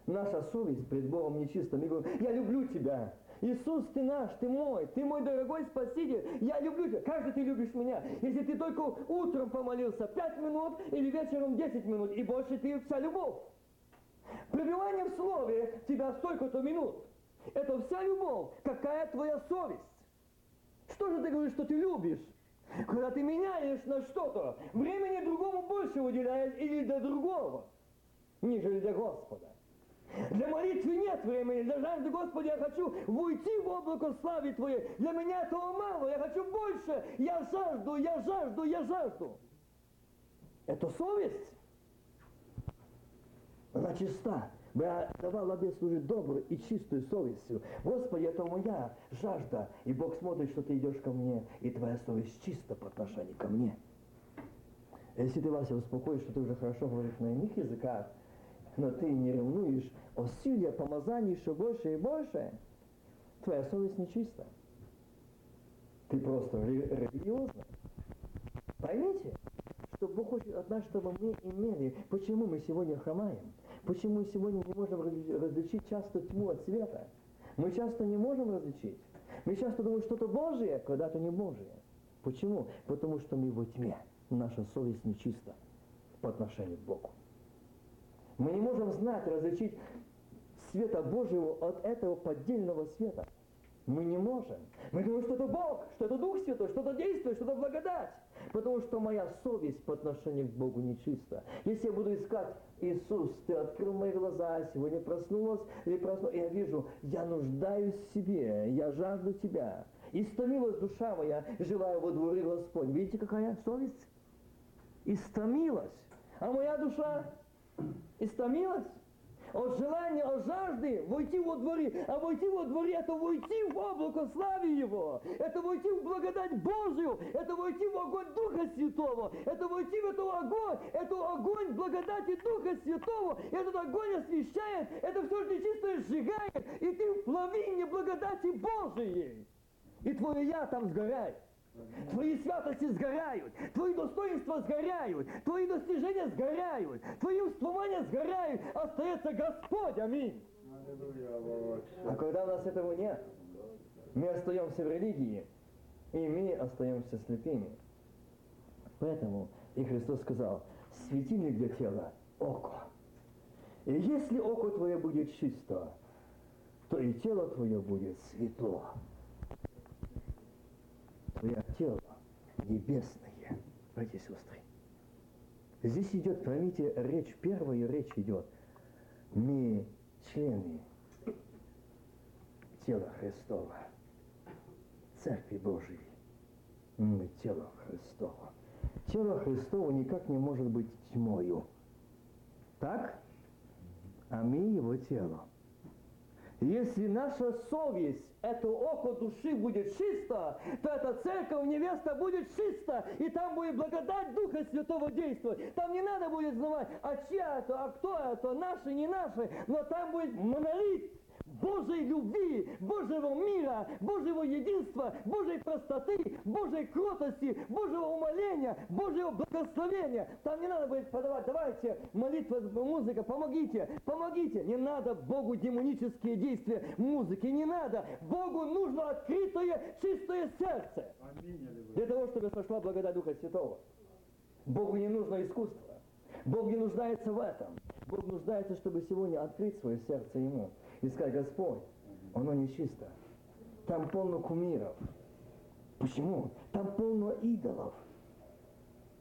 Наша совесть пред Богом нечиста. Мы говорим, я люблю тебя. Иисус, ты наш, ты мой, ты мой дорогой Спаситель, я люблю тебя. Как же ты любишь меня? Если ты только утром помолился 5 минут или вечером 10 минут, и больше ты вся любовь. Пребывание в Слове тебя столько-то минут. Это вся любовь. Какая твоя совесть? Что же ты говоришь, что ты любишь? Когда ты меняешь на что-то, времени другому больше уделяешь или для другого, нежели для Господа. Для молитвы нет времени, для жажды, Господи, я хочу войти в облако славы Твоей. Для меня этого мало, я хочу больше. Я жажду, я жажду, я жажду. Это совесть. Она чиста. Я давал обед служить добрую и чистую совестью. Господи, это моя жажда. И Бог смотрит, что ты идешь ко мне, и твоя совесть чиста по отношению ко мне. Если ты, Вася, успокоишь, что ты уже хорошо говоришь на иных языках, но ты не ревнуешь о силе помазания еще больше и больше, твоя совесть нечиста. Ты просто религиозна. Поймите, что Бог хочет от нас, чтобы мы имели. Почему мы сегодня хромаем? Почему мы сегодня не можем различить часто тьму от света? Мы часто не можем различить. Мы часто думаем, что-то Божие, когда-то не Божие. Почему? Потому что мы во тьме. Наша совесть нечиста по отношению к Богу. Мы не можем знать, различить света Божьего от этого поддельного света. Мы не можем. Мы думаем, что это Бог, что это Дух Святой, что это действие, что это благодать. Потому что моя совесть по отношению к Богу нечиста. Если я буду искать, Иисус, ты открыл мои глаза, сегодня проснулась или проснулась, я вижу, я нуждаюсь в себе, я жажду Тебя. Истомилась душа моя, желаю во дворе Господь. Видите, какая совесть? Истомилась. А моя душа истомилась от желания, от жажды войти во дворе. А войти во дворе – это войти в облако славы Его. Это войти в благодать Божию. Это войти в огонь Духа Святого. Это войти в эту огонь. Это огонь благодати Духа Святого. Этот огонь освещает. Это все нечистое сжигает. И ты в плавине благодати Божией. И твое «я» там сгорает. Твои святости сгорают, твои достоинства сгорают, твои достижения сгорают, твои успевания сгорают, остается Господь, аминь. А когда у нас этого нет, мы остаемся в религии, и мы остаемся слепыми. Поэтому и Христос сказал, светильник для тела – око. И если око твое будет чисто, то и тело твое будет светло твое тело небесное. Братья и сестры, здесь идет, поймите, речь, первая речь идет. Мы члены тела Христова, Церкви Божией. Мы тело Христово. Тело Христово никак не может быть тьмою. Так? А мы его тело. Если наша совесть, это око души будет чисто, то эта церковь, невеста будет чисто, и там будет благодать Духа Святого действовать. Там не надо будет знать, а чья это, а кто это, наши, не наши, но там будет монолит. Божьей любви, Божьего мира, Божьего единства, Божьей простоты, Божьей кротости, Божьего умоления, Божьего благословения. Там не надо будет подавать, давайте, молитва, музыка, помогите, помогите. Не надо Богу демонические действия музыки, не надо. Богу нужно открытое, чистое сердце. Для того, чтобы сошла благодать Духа Святого. Богу не нужно искусство. Бог не нуждается в этом. Бог нуждается, чтобы сегодня открыть свое сердце Ему и сказать, Господь, оно нечисто. Там полно кумиров. Почему? Там полно идолов.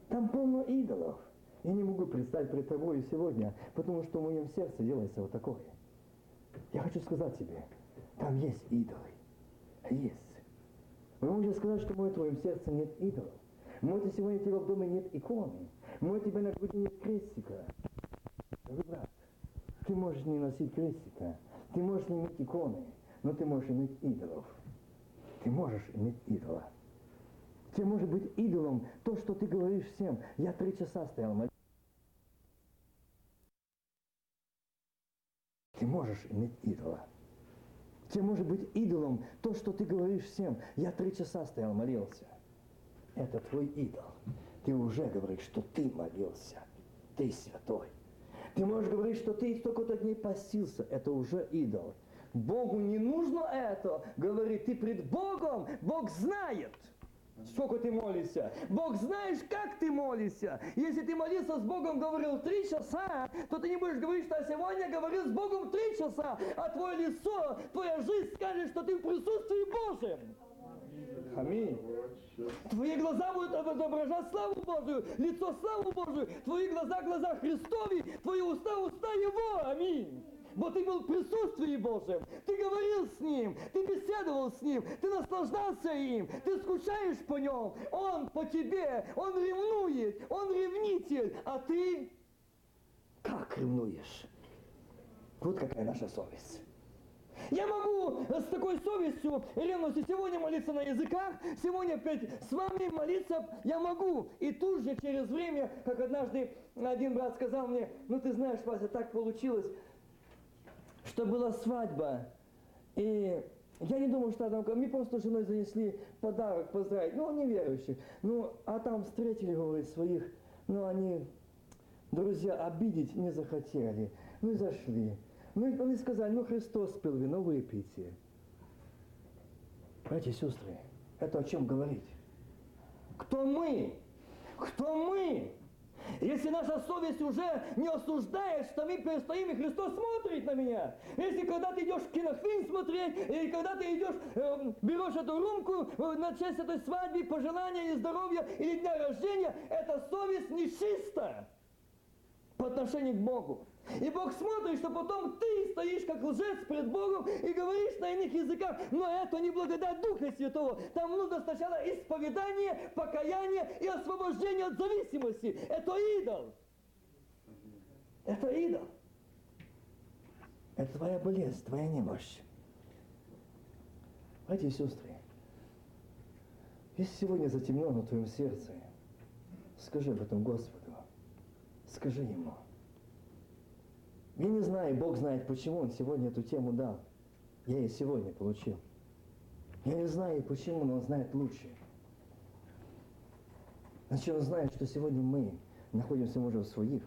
Там полно идолов. Я не могу представить пред тобой сегодня, потому что в моем сердце делается вот такое. Я хочу сказать тебе, там есть идолы. Есть. Вы можете сказать, что в твоем сердце нет идолов. Может, сегодня у тебя в доме нет иконы. Может, у тебя на груди нет крестика. Дорогой брат, ты можешь не носить крестика, ты можешь иметь иконы, но ты можешь иметь идолов. Ты можешь иметь идола. Тебе может быть идолом то, что ты говоришь всем. Я три часа стоял молиться. Ты можешь иметь идола. Тебе может быть идолом то, что ты говоришь всем. Я три часа стоял, молился. Это твой идол. Ты уже говоришь, что ты молился. Ты святой. Ты можешь говорить, что ты столько-то дней постился. Это уже идол. Богу не нужно это. Говорит, ты пред Богом. Бог знает сколько ты молишься. Бог знаешь, как ты молишься. Если ты молился с Богом, говорил три часа, то ты не будешь говорить, что сегодня говорил с Богом три часа, а твое лицо, твоя жизнь скажет, что ты в присутствии Божьем. Аминь. Твои глаза будут отображать славу Божию, лицо славу Божию, твои глаза глаза Христови, твои уста уста Его. Аминь. Бо ты был в присутствии Божьем, ты говорил с Ним, ты беседовал с Ним, ты наслаждался им, ты скучаешь по Нем, Он по тебе, Он ревнует, Он ревнитель, а ты как ревнуешь? Вот какая наша совесть. Я могу с такой совестью ревностью сегодня молиться на языках, сегодня опять с вами молиться я могу. И тут же через время, как однажды один брат сказал мне, ну ты знаешь, Вася, так получилось, что была свадьба. И я не думал, что там, мне просто с женой занесли подарок поздравить, ну, неверующих. Ну, а там встретили, говорит, своих, ну, они, друзья, обидеть не захотели. Ну, и зашли. Ну, они сказали, ну, Христос пил вино, выпейте. Братья и сестры, это о чем говорить? Кто мы? Кто мы? Если наша совесть уже не осуждает, что мы перестоим, и Христос смотрит на меня. Если когда ты идешь в кинофильм смотреть, или когда ты идешь, э, берешь эту румку э, на честь этой свадьбы, пожелания и здоровья, или дня рождения, эта совесть нечиста по отношению к Богу. И Бог смотрит, что потом ты стоишь как лжец пред Богом и говоришь на иных языках, но это не благодать Духа Святого. Там нужно сначала исповедание, покаяние и освобождение от зависимости. Это идол. Это идол. Это твоя болезнь, твоя немощь. Братья и сестры, если сегодня затемнено в твоем сердце, скажи об этом Господу. Скажи Ему. Я не знаю, Бог знает, почему Он сегодня эту тему дал. Я ее сегодня получил. Я не знаю, почему, но Он знает лучше. Значит, Он знает, что сегодня мы находимся, может, в своих,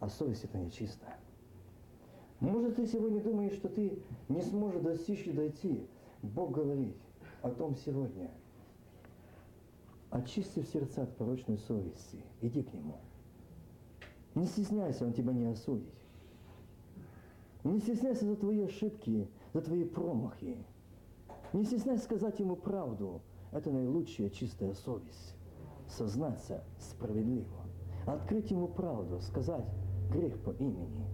а совесть это нечисто. Может, ты сегодня думаешь, что ты не сможешь достичь и дойти. Бог говорит о том сегодня. Очисти в сердца от порочной совести. Иди к Нему. Не стесняйся, Он тебя не осудит. Не стесняйся за твои ошибки, за твои промахи. Не стесняйся сказать Ему правду. Это наилучшая чистая совесть. сознаться справедливо, открыть ему правду, сказать грех по имени.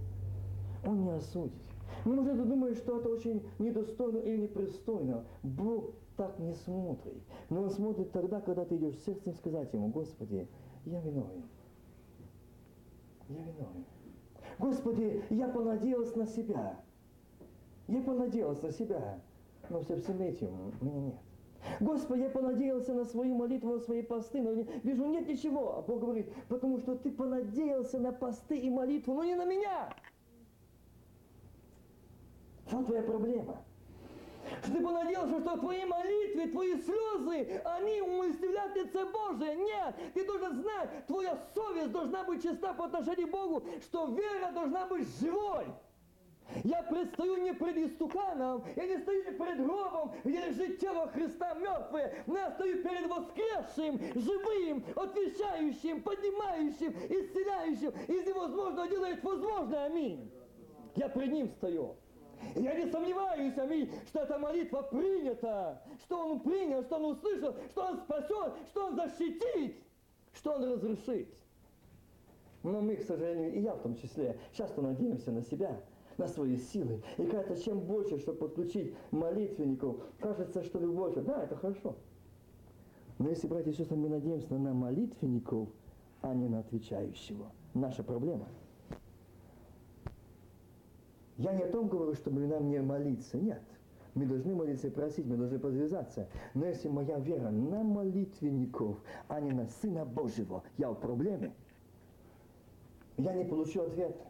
Он не осудит. Может, ты думаешь, что это очень недостойно или непристойно. Бог так не смотрит. Но Он смотрит тогда, когда ты идешь сердцем сказать Ему, Господи, я виновен. Я виновен. Господи, я понадеялся на себя. Я понадеялся на себя. Но со всем этим меня нет. Господи, я понадеялся на свою молитву, на свои посты, но вижу, нет ничего. А Бог говорит, потому что ты понадеялся на посты и молитву, но не на меня. Вот твоя проблема. Что ты понадеялся, что твои молитвы, твои слезы, они умастивляют лице Божие. Нет, ты должен знать, твоя совесть должна быть чиста по отношению к Богу, что вера должна быть живой. Я предстаю не пред истуканом, я не стою не пред гробом, где лежит тело Христа мертвое, но я стою перед воскресшим, живым, отвечающим, поднимающим, исцеляющим, из невозможного делает возможное. Аминь. Я пред Ним стою. Я не сомневаюсь, аминь, что эта молитва принята, что Он принял, что Он услышал, что Он спасет, что Он защитит, что Он разрешит. Но мы, к сожалению, и я в том числе, часто надеемся на себя, на свои силы. И кажется, чем больше, чтобы подключить молитвенников, кажется, что больше. Да, это хорошо. Но если, братья и сестры, мы надеемся на молитвенников, а не на отвечающего, наша проблема. Я не о том говорю, чтобы нам не молиться. Нет. Мы должны молиться и просить, мы должны подвязаться. Но если моя вера на молитвенников, а не на Сына Божьего, я в проблеме. Я не получу ответа.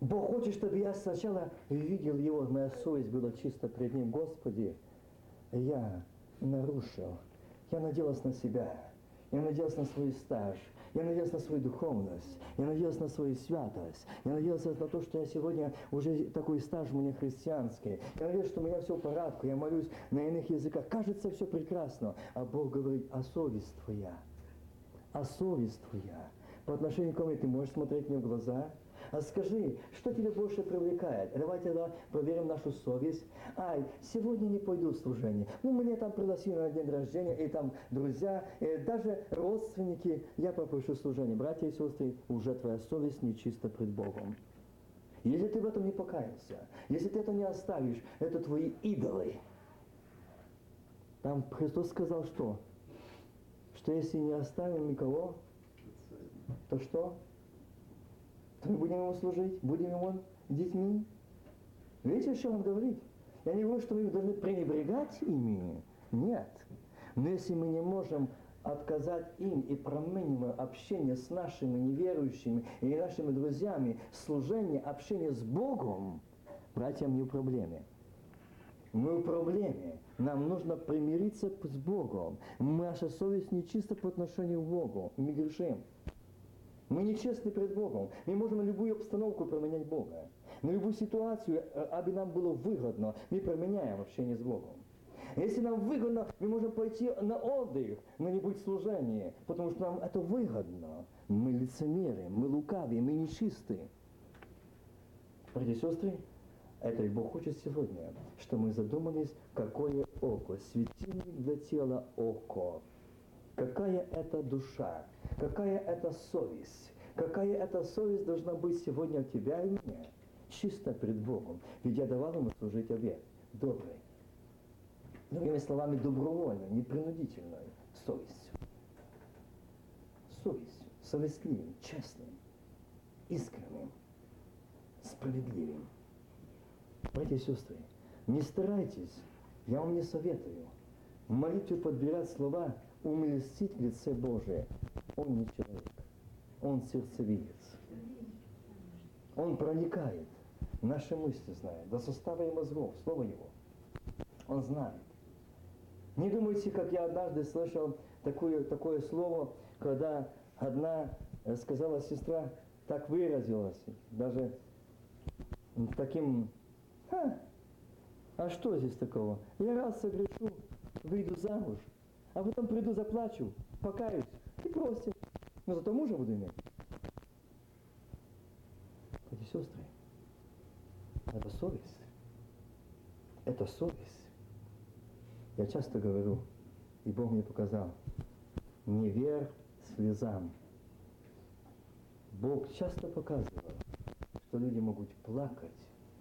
Бог хочет, чтобы я сначала видел Его, моя совесть была чисто пред Ним. Господи, я нарушил, я надеялся на себя, я надеялся на свой стаж, я надеялся на свою духовность, я надеялся на свою святость, я надеялся на то, что я сегодня уже такой стаж у меня христианский, я надеялся, что у меня все в порядке, я молюсь на иных языках. Кажется, все прекрасно, а Бог говорит, а совесть твоя, а совесть твоя, по отношению ко мне ты можешь смотреть мне в глаза? А скажи, что тебя больше привлекает? Давайте тогда проверим нашу совесть. Ай, сегодня не пойду в служение. Ну, мне там пригласили на день рождения, и там друзья, и даже родственники. Я попрошу служение. Братья и сестры, уже твоя совесть нечиста пред Богом. Если ты в этом не покаялся, если ты это не оставишь, это твои идолы. Там Христос сказал что? Что если не оставим никого, то что? То мы будем ему служить, будем ему детьми. Видите, о чем он говорит? Я не говорю, что мы должны пренебрегать ими. Нет. Но если мы не можем отказать им и променим общение с нашими неверующими и нашими друзьями, служение, общение с Богом, братья, мы в проблеме. Мы в проблеме. Нам нужно примириться с Богом. Наша совесть нечиста по отношению к Богу. Мы грешим. Мы нечестны перед Богом. Мы можем на любую обстановку променять Бога. На любую ситуацию, аби нам было выгодно, мы променяем общение с Богом. Если нам выгодно, мы можем пойти на отдых, но не служении, потому что нам это выгодно. Мы лицемеры, мы лукавые, мы нечистые. Братья и сестры, это и Бог хочет сегодня, что мы задумались, какое око, светильник для тела око. Какая это душа, какая это совесть, какая эта совесть должна быть сегодня у тебя и меня, чисто пред Богом. Ведь я давал ему служить обед, добрый. Другими словами, добровольно, непринудительной совестью. Совестью, совестливым, честным, искренним, справедливым. Братья и сестры, не старайтесь, я вам не советую, молитве подбирать слова уместить в лице Божие. Он не человек, он сердцевидец. Он проникает, наши мысли знает, до состава и мозгов, слово его. Он знает. Не думайте, как я однажды слышал такое, такое слово, когда одна э, сказала сестра, так выразилась, даже таким, «Ха, а что здесь такого? Я раз согрешу, выйду замуж, а потом приду, заплачу, покаюсь и простят. Но зато мужа буду иметь. Эти сестры, это совесть. Это совесть. Я часто говорю, и Бог мне показал, не верь слезам. Бог часто показывал, что люди могут плакать,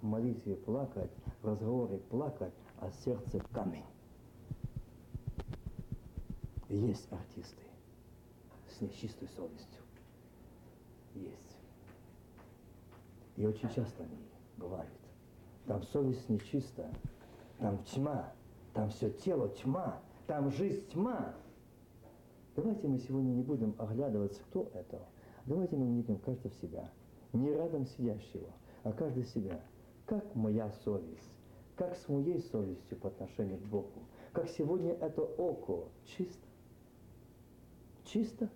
в молитве плакать, в разговоре плакать, а сердце камень. Есть артисты с нечистой совестью. Есть. И очень часто они бывают. Там совесть нечиста, там тьма, там все тело тьма, там жизнь тьма. Давайте мы сегодня не будем оглядываться, кто это. Давайте мы вникнем каждый в себя. Не рядом сидящего, а каждый себя. Как моя совесть, как с моей совестью по отношению к Богу, как сегодня это око чисто. Чисто.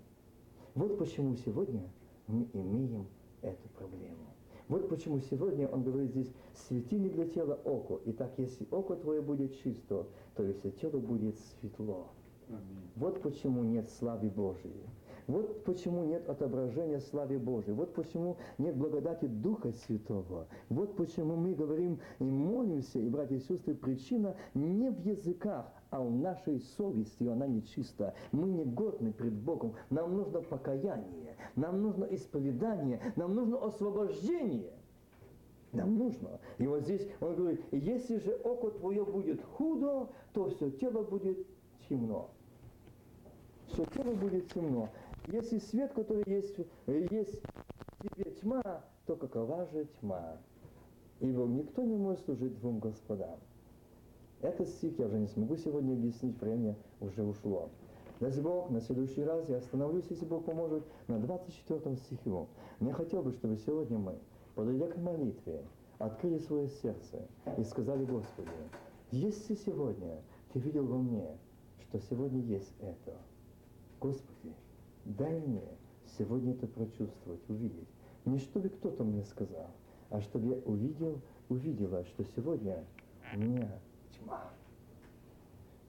Вот почему сегодня мы имеем эту проблему. Вот почему сегодня он говорит здесь, светильник для тела око. Итак, если око твое будет чисто, то если тело будет светло. Аминь. Вот почему нет славы Божией. Вот почему нет отображения славы Божией. Вот почему нет благодати Духа Святого. Вот почему мы говорим и молимся, и, братья и сестры, причина не в языках, а в нашей совести, она нечиста. Мы не годны пред Богом. Нам нужно покаяние, нам нужно исповедание, нам нужно освобождение. Нам нужно. И вот здесь он говорит, если же око твое будет худо, то все тело будет темно. Все тело будет темно. Если свет, который есть, есть тебе тьма, то какова же тьма? Ибо никто не может служить двум господам. Этот стих я уже не смогу сегодня объяснить, время уже ушло. Даст Бог, на следующий раз я остановлюсь, если Бог поможет, на 24 стиху. Но я хотел бы, чтобы сегодня мы, подойдя к молитве, открыли свое сердце и сказали Господи, если сегодня Ты видел во мне, что сегодня есть это, Господи, дай мне сегодня это прочувствовать, увидеть. Не чтобы кто-то мне сказал, а чтобы я увидел, увидела, что сегодня у меня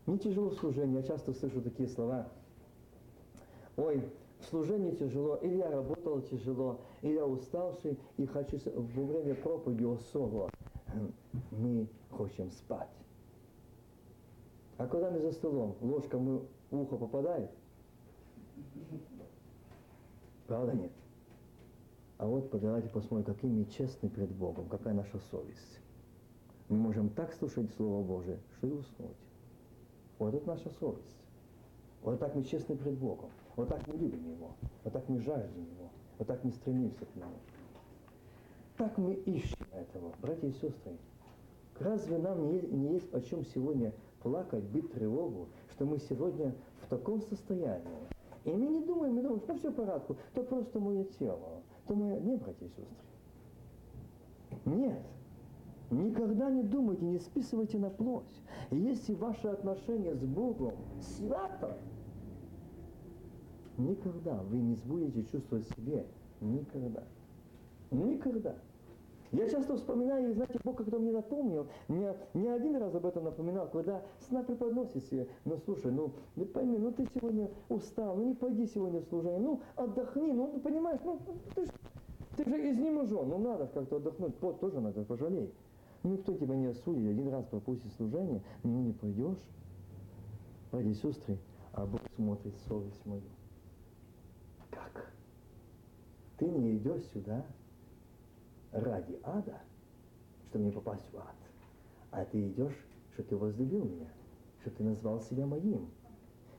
Мне тяжело в служении, я часто слышу такие слова. Ой, в служении тяжело, или я работал тяжело, или я уставший, и хочу во время проповеди особо. Мы хотим спать. А когда мы за столом, ложка мы в ухо попадает? Правда нет? А вот давайте посмотрим, какие мы честны перед Богом, какая наша совесть. Мы можем так слушать Слово Божие, что и уснуть. Вот это наша совесть. Вот так мы честны перед Богом. Вот так мы любим Его. Вот так мы жаждем Его. Вот так мы стремимся к Нему. Так мы ищем этого, братья и сестры. Разве нам не, не есть о чем сегодня плакать, бить тревогу, что мы сегодня в таком состоянии? И мы не думаем, мы думаем, что все в порядку, то просто мое тело, то мое... Нет, братья и сестры. Нет. Никогда не думайте, не списывайте на плоть. Если ваше отношение с Богом свято, никогда вы не будете чувствовать себе. Никогда. Никогда. Я часто вспоминаю, и знаете, Бог как-то мне напомнил, мне не один раз об этом напоминал, когда сна преподносите, ну слушай, ну не пойми, ну ты сегодня устал, ну не пойди сегодня в служение, ну отдохни, ну понимаешь, ну ты же ты же изнеможен, ну надо как-то отдохнуть, пот тоже надо пожалеть. Ну никто тебя не осудит, один раз пропустит служение, ну не пойдешь. Братья и сестры, а Бог смотрит совесть мою. Как? Ты не идешь сюда ради ада, чтобы не попасть в ад, а ты идешь, что ты возлюбил меня, что ты назвал себя моим,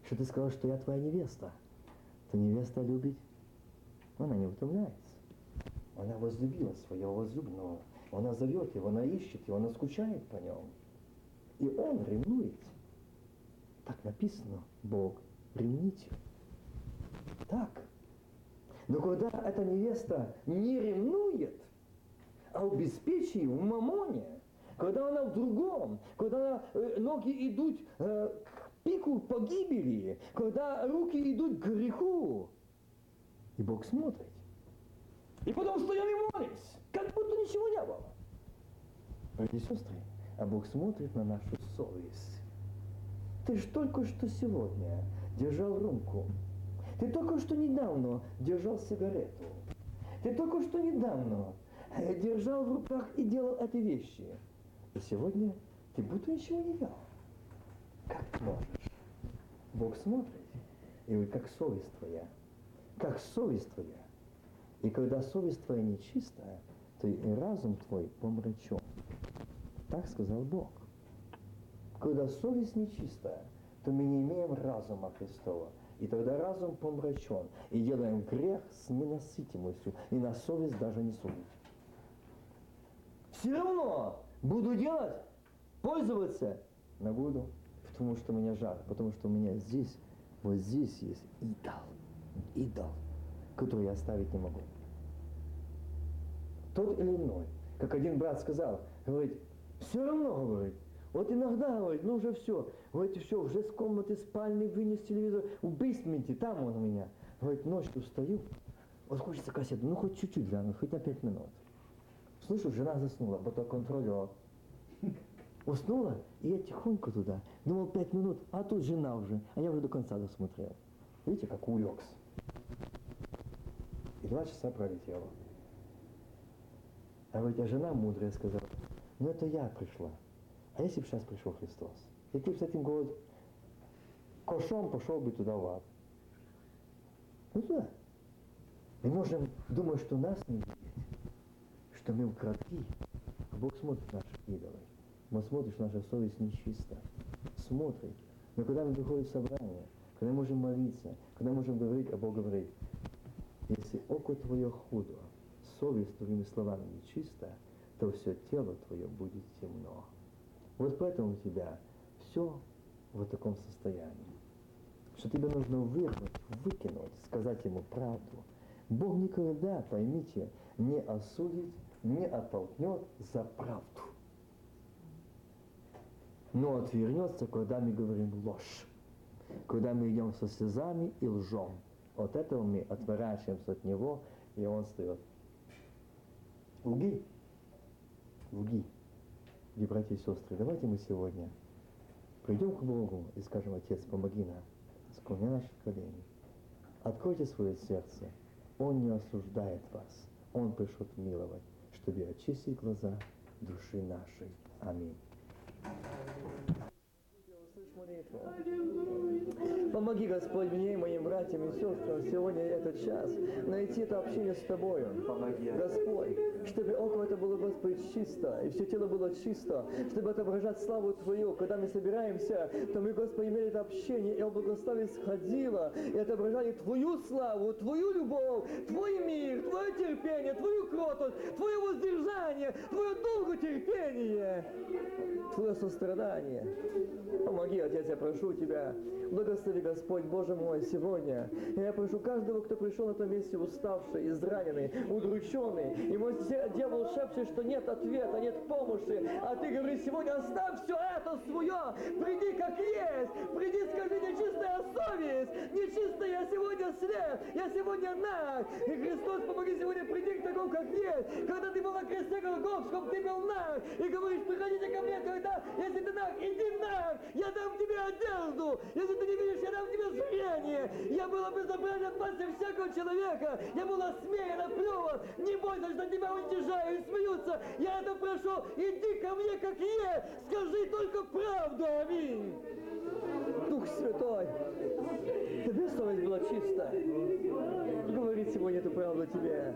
что ты сказал, что я твоя невеста. То невеста любит, она не утомляется. Она возлюбила своего возлюбленного. Она зовет его, она ищет его, она скучает по нем. И он ревнует. Так написано, Бог ревнитель. Так. Но когда эта невеста не ревнует, а обеспечивает в мамоне, когда она в другом, когда э, ноги идут э, к пику погибели, когда руки идут к греху, и Бог смотрит. И потом стояли и молились, как будто ничего не было. Братья и сестры, а Бог смотрит на нашу совесть. Ты ж только что сегодня держал рюмку. Ты только что недавно держал сигарету. Ты только что недавно э, держал в руках и делал эти вещи. И сегодня ты будто ничего не делал. Как ты можешь? Бог смотрит. И говорит, как совесть твоя. Как совесть твоя. И когда совесть твоя нечистая, то и разум твой помрачен. Так сказал Бог. Когда совесть нечистая, то мы не имеем разума Христова. И тогда разум помрачен. И делаем грех с ненасытимостью. И на совесть даже не судить. Все равно буду делать, пользоваться, но буду, потому что у меня жар, потому что у меня здесь, вот здесь есть идол, идол, который я оставить не могу. Тот или иной. Как один брат сказал, говорит, все равно, говорит, вот иногда, говорит, ну уже все, говорит, все, уже с комнаты спальни вынес телевизор, в бейсменте, там он у меня. Говорит, ночью встаю, вот хочется кассету, ну хоть чуть-чуть глянуть, хоть на пять минут. Слышу, жена заснула, бо то контролер. Уснула, и я тихонько туда. Думал пять минут, а тут жена уже. А я уже до конца досмотрел. Видите, как улегся. И два часа пролетело. А вот а жена мудрая сказала, ну это я пришла. А если бы сейчас пришел Христос? И ты с этим голод кошом пошел бы туда в ад. Ну туда. Мы можем думать, что нас не видит что мы украдки, а Бог смотрит наши идолы. Он смотрит, наша совесть нечиста. Смотрит. Но когда мы приходим в собрание, когда мы можем молиться, когда мы можем говорить, а Бог говорит, если око твое худо, совесть твоими словами нечиста, то все тело твое будет темно. Вот поэтому у тебя все в таком состоянии. Что тебе нужно вырвать, выкинуть, сказать ему правду. Бог никогда, поймите, не осудит не оттолкнет за правду. Но отвернется, когда мы говорим ложь. Когда мы идем со слезами и лжем. От этого мы отворачиваемся от него, и он встает. Лги. Лги. И, братья и сестры, давайте мы сегодня придем к Богу и скажем, Отец, помоги нам, склони наши колени. Откройте свое сердце. Он не осуждает вас. Он пришел миловать чтобы очистить глаза души нашей. Аминь. Помоги, Господь, мне и моим братьям и сестрам сегодня этот час найти это общение с Тобою. Помоги. Господь, чтобы около это было, Господь, чисто, и все тело было чисто, чтобы отображать славу Твою. Когда мы собираемся, то мы, Господь, имели это общение, и благословие сходило, и отображали Твою славу, Твою любовь, Твой мир, Твое терпение, Твою кротость, Твое воздержание, Твое долготерпение, Твое сострадание. Помоги, Отец, я прошу Тебя, благослови, Господь, Боже мой, сегодня. Я прошу каждого, кто пришел на этом месте уставший, израненный, удрученный, и мой дьявол шепчет, что нет ответа, нет помощи, а Ты говоришь сегодня, оставь все это свое, приди как есть, приди, скажи, нечистая совесть, нечистая я сегодня свет, я сегодня наг, и Христос, помоги сегодня приди к такому, как есть, когда Ты был на кресте Голгофском, Ты был наг, и говоришь, приходите ко мне, когда, если Ты наг, иди наг, я дам тебе одежду. Если ты не видишь, я дам тебе зрение. Я был обезображен пасти всякого человека. Я был осмеян, оплеван. Не бойся, что тебя уничижаю и смеются. Я это прошу, иди ко мне как есть. Скажи только правду. Аминь. Дух Святой, тебе совесть была чистая. Говорить сегодня эту правду тебе.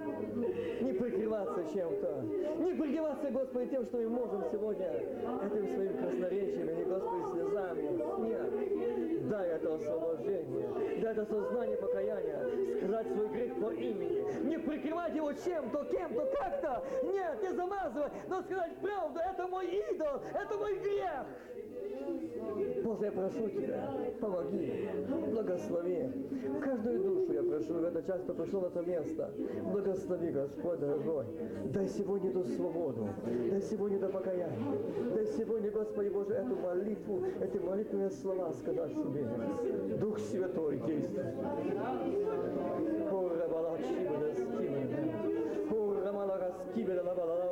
Не прикрываться чем-то. Не прикрываться, Господи, тем, что мы можем сегодня этим своим красноречием или, Господи, слезами. Нет. Дай это освобождение. Дай это сознание покаяния. Сказать свой грех по имени. Не прикрывать его чем-то, кем-то, как-то. Нет, не замазывать, но сказать правду. Это мой идол, это мой грех. Боже, я прошу Тебя, помоги, благослови. Каждую душу я прошу, в это час, кто пришел в это место. Благослови, Господь дорогой. Дай сегодня эту свободу, дай сегодня это покаяние. Дай сегодня, Господи Боже, эту молитву, эти молитвенные слова сказать себе. Дух Святой действуй. Ура, балачи, Ура, малараскибеда, лабалаудалея.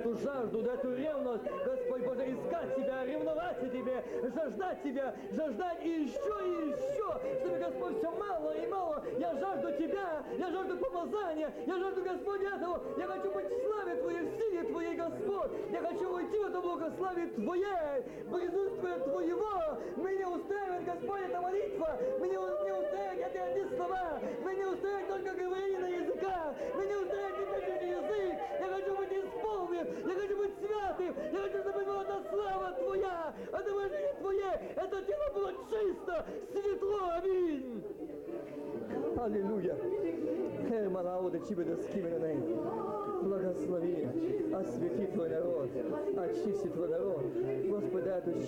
Эту жажду, дай эту ревность, Господь Боже, искать Тебя, ревновать о Тебе, жаждать Тебя, жаждать еще, и еще, чтобы, Господь, все мало и мало. Я жажду Тебя, я жажду помазания, я жажду, Господь, этого. Я хочу быть в славе Твоей, в силе Твоей, Господь. Я хочу уйти в это благословие Твое, присутствие Твоего. Меня устраивает, Господь, эта молитва. Меня не устраивает эти одни слова. Меня устраивает только говорение на языках. Меня устраивает не язык. Я хочу быть исполнен. Я хочу быть святым. Я хочу, чтобы была та слава Твоя. Отображение Твое. Это тело было чисто, светло. Аминь. Аллилуйя. Херманауда Чибеда Скименей. Благослови, освети Твой народ, очисти Твой народ. Господи, эту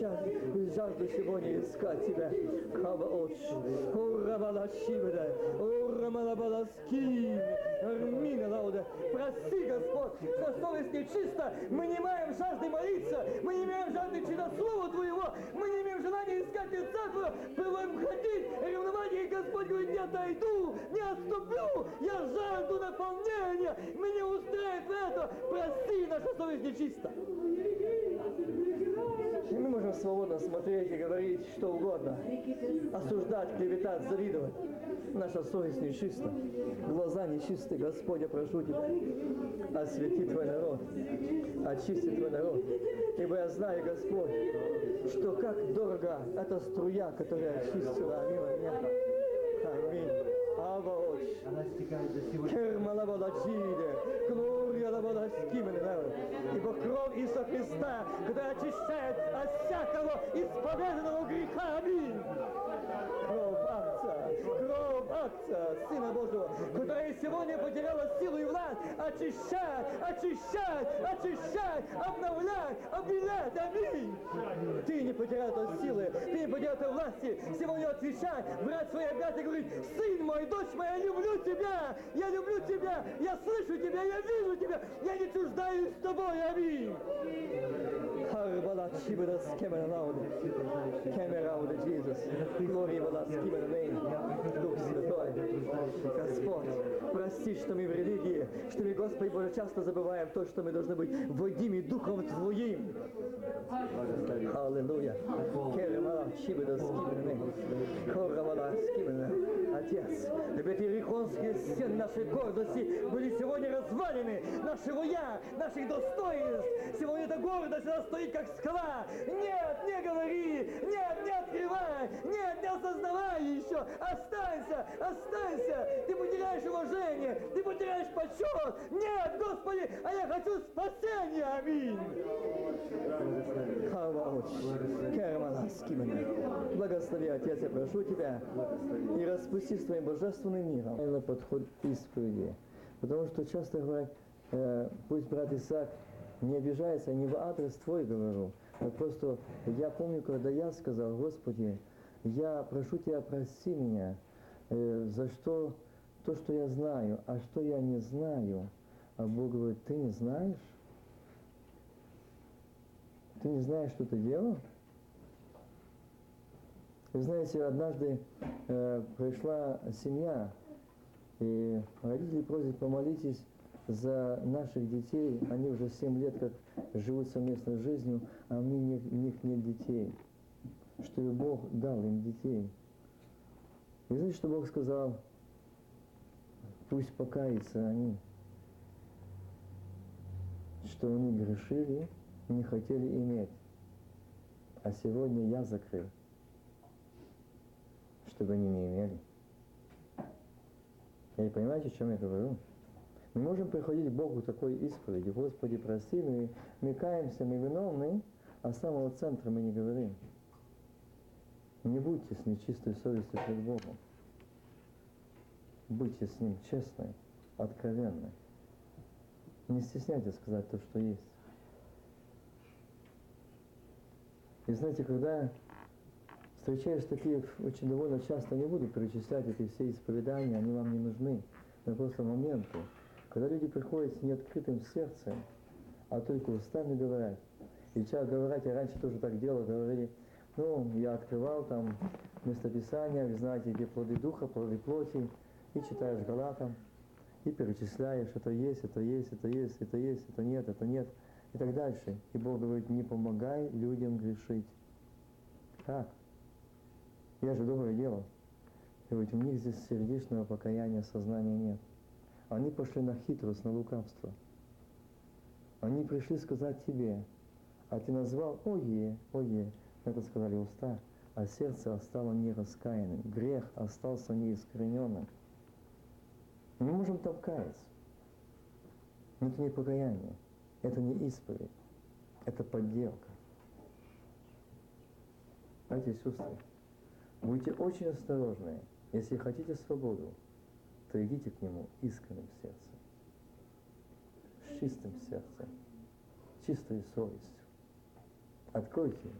жажду сегодня искать Тебя. Кава оч, ура бала Чибеда, ура мала бала Ским, Армина Лауда. Прости, Господь, что совесть нечиста. Мы не имеем жажды молиться, мы не имеем жажды читать Слово Твоего, мы не имеем желания искать лица Твоего, пылаем ходить, ревнование, и Господь говорит, не отойду, не отступлю, я жажду наполнения, меня устраивает это, прости, наша совесть нечиста. Мы можем свободно смотреть и говорить что угодно, осуждать, клеветать, завидовать. Наша совесть нечиста, глаза нечисты. Господь, я прошу Тебя, освети Твой народ, очисти Твой народ. Ибо я знаю, Господь, что как дорого эта струя, которая очистила мимо меня. Аминь. Аваоч. Кермалабаладжиде. Глория лабаладскимене. Ибо кровь Иисуса Христа, которая очищает от всякого исповеданного греха. Аминь. Кровь Отца, Сына Божьего, которая сегодня потеряла силу и власть, очищать, очищать, очищать, обновлять, обелять. Аминь. Ты не потерял этой силы, ты не потерял этой власти. Сегодня отвечай, брать свои объятия и говорить, сын мой, дочь моя, я люблю тебя, я люблю тебя, я слышу тебя, я вижу тебя, я не чуждаюсь с тобой. Аминь. Кемера лауды, Иисус. Глория была скимера нейм. Дух Святой. Господь, прости, что мы в религии, что мы, Господи Боже, часто забываем то, что мы должны быть водимы Духом Твоим. Аллилуйя. Скимера нейм. Корамала скимера. Отец, чтобы эти рихонские стены нашей гордости были сегодня развалены, нашего я, наших достоинств. Сегодня эта гордость, она стоит как скала. Нет, не говори, нет, не открывай, нет, не осознавай еще. Останься, останься. Ты потеряешь уважение, ты потеряешь почет. Нет, Господи, а я хочу спасения. Аминь. Хавауч, Керманаски меня. Благослови, Отец, я прошу Тебя, и распусти с Твоим божественным миром на подход исповеди. Потому что часто говорят, э, пусть брат Исаак не обижается, не в адрес Твой говорю, а просто я помню, когда я сказал, Господи, я прошу Тебя, прости меня э, за что, то, что я знаю, а что я не знаю. А Бог говорит, ты не знаешь? Ты не знаешь, что ты делал? Вы знаете, однажды э, пришла семья, и родители просят, помолитесь за наших детей. Они уже 7 лет как живут совместной жизнью, а у них, у них нет детей. Чтобы Бог дал им детей. И знаете, что Бог сказал? Пусть покаются они, что они грешили, не хотели иметь. А сегодня я закрыл, чтобы они не имели. И понимаете, о чем я говорю? Мы можем приходить к Богу такой исповеди. Господи, прости, мы, мы каемся, мы виновны, а с самого центра мы не говорим. Не будьте с нечистой совестью пред Богом. Будьте с Ним честны, откровенны. Не стесняйтесь сказать то, что есть. И знаете, когда встречаешь таких, очень довольно часто не буду перечислять эти все исповедания, они вам не нужны. Но просто моменты, когда люди приходят с неоткрытым сердцем, а только устами говорят. И часто говорят, я раньше тоже так делал, говорили, ну, я открывал там местописания, вы знаете, где плоды духа, плоды плоти, и читаешь Галатам, и перечисляешь, это есть, это есть, это есть, это есть, это нет, это нет. и так дальше. И Бог говорит, не помогай людям грешить. Как? Я же доброе дело. И говорит, у них здесь сердечного покаяния, сознания нет. Они пошли на хитрость, на лукавство. Они пришли сказать тебе, а ты назвал «Ое, ое». Это сказали уста, а сердце остало нераскаянным. Грех остался неискорененным. Мы можем там каяться. Но это не покаяние, это не исповедь, это подделка. И сестры, будьте очень осторожны. Если хотите свободу, то идите к Нему искренним сердцем, с чистым сердцем, чистой совестью. Откройте Ему.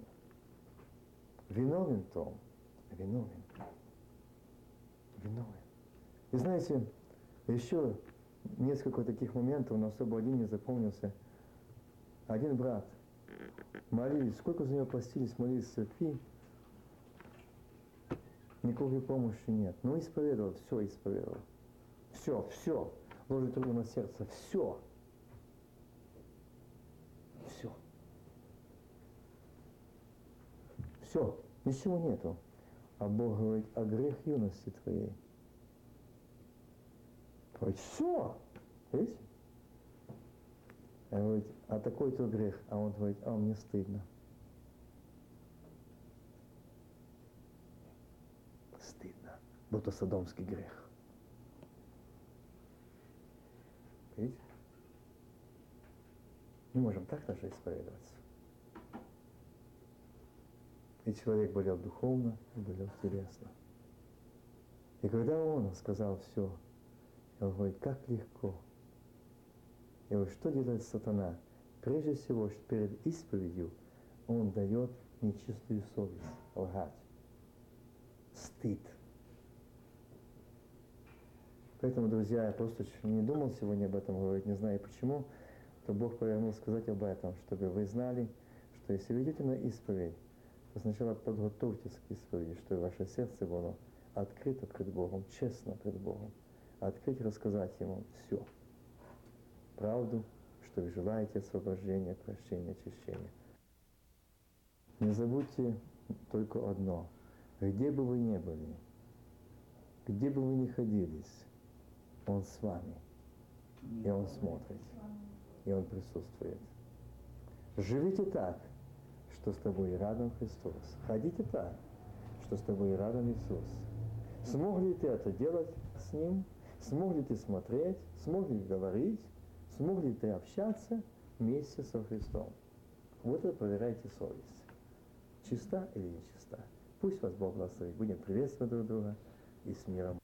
Виновен Том, виновен. Виновен. И знаете, еще несколько таких моментов, но особо один не запомнился. Один брат, молились, сколько за него постились, молились в церкви, никакой помощи нет. Ну, исповедовал, все исповедовал. Все, все. Ложит руку на сердце, все. Все. Все, ничего нету. А Бог говорит, а грех юности твоей. Говорит, все. Видите? А говорит, а такой-то грех. А он говорит, а мне стыдно. Стыдно. Будто содомский грех. Видите? Не можем так даже исповедоваться. И человек болел духовно, и болел телесно. И когда он сказал все, он говорит, как легко. И вот что делает сатана? Прежде всего, что перед исповедью он дает нечистую совесть, лгать. Стыд. Поэтому, друзья, я просто не думал сегодня об этом говорить, не знаю почему, то Бог повернул сказать об этом, чтобы вы знали, что если вы идете на исповедь, то сначала подготовьтесь к исповеди, чтобы ваше сердце было открыто пред Богом, честно пред Богом. Открыть и рассказать Ему все. Правду, что вы желаете освобождения, прощения, очищения. Не забудьте только одно. Где бы вы ни были, где бы вы ни ходились, Он с вами. И Он смотрит. И Он присутствует. Живите так, что с тобой рядом Христос. Ходите так, что с тобой рядом Иисус. Смог ли ты это делать с Ним? Смог ли ты смотреть? Смог ли говорить? Смог ли ты общаться вместе со Христом? Вот это проверяйте совесть. Чиста или нечиста? Пусть вас Бог благословит. Будем приветствовать друг друга и с миром.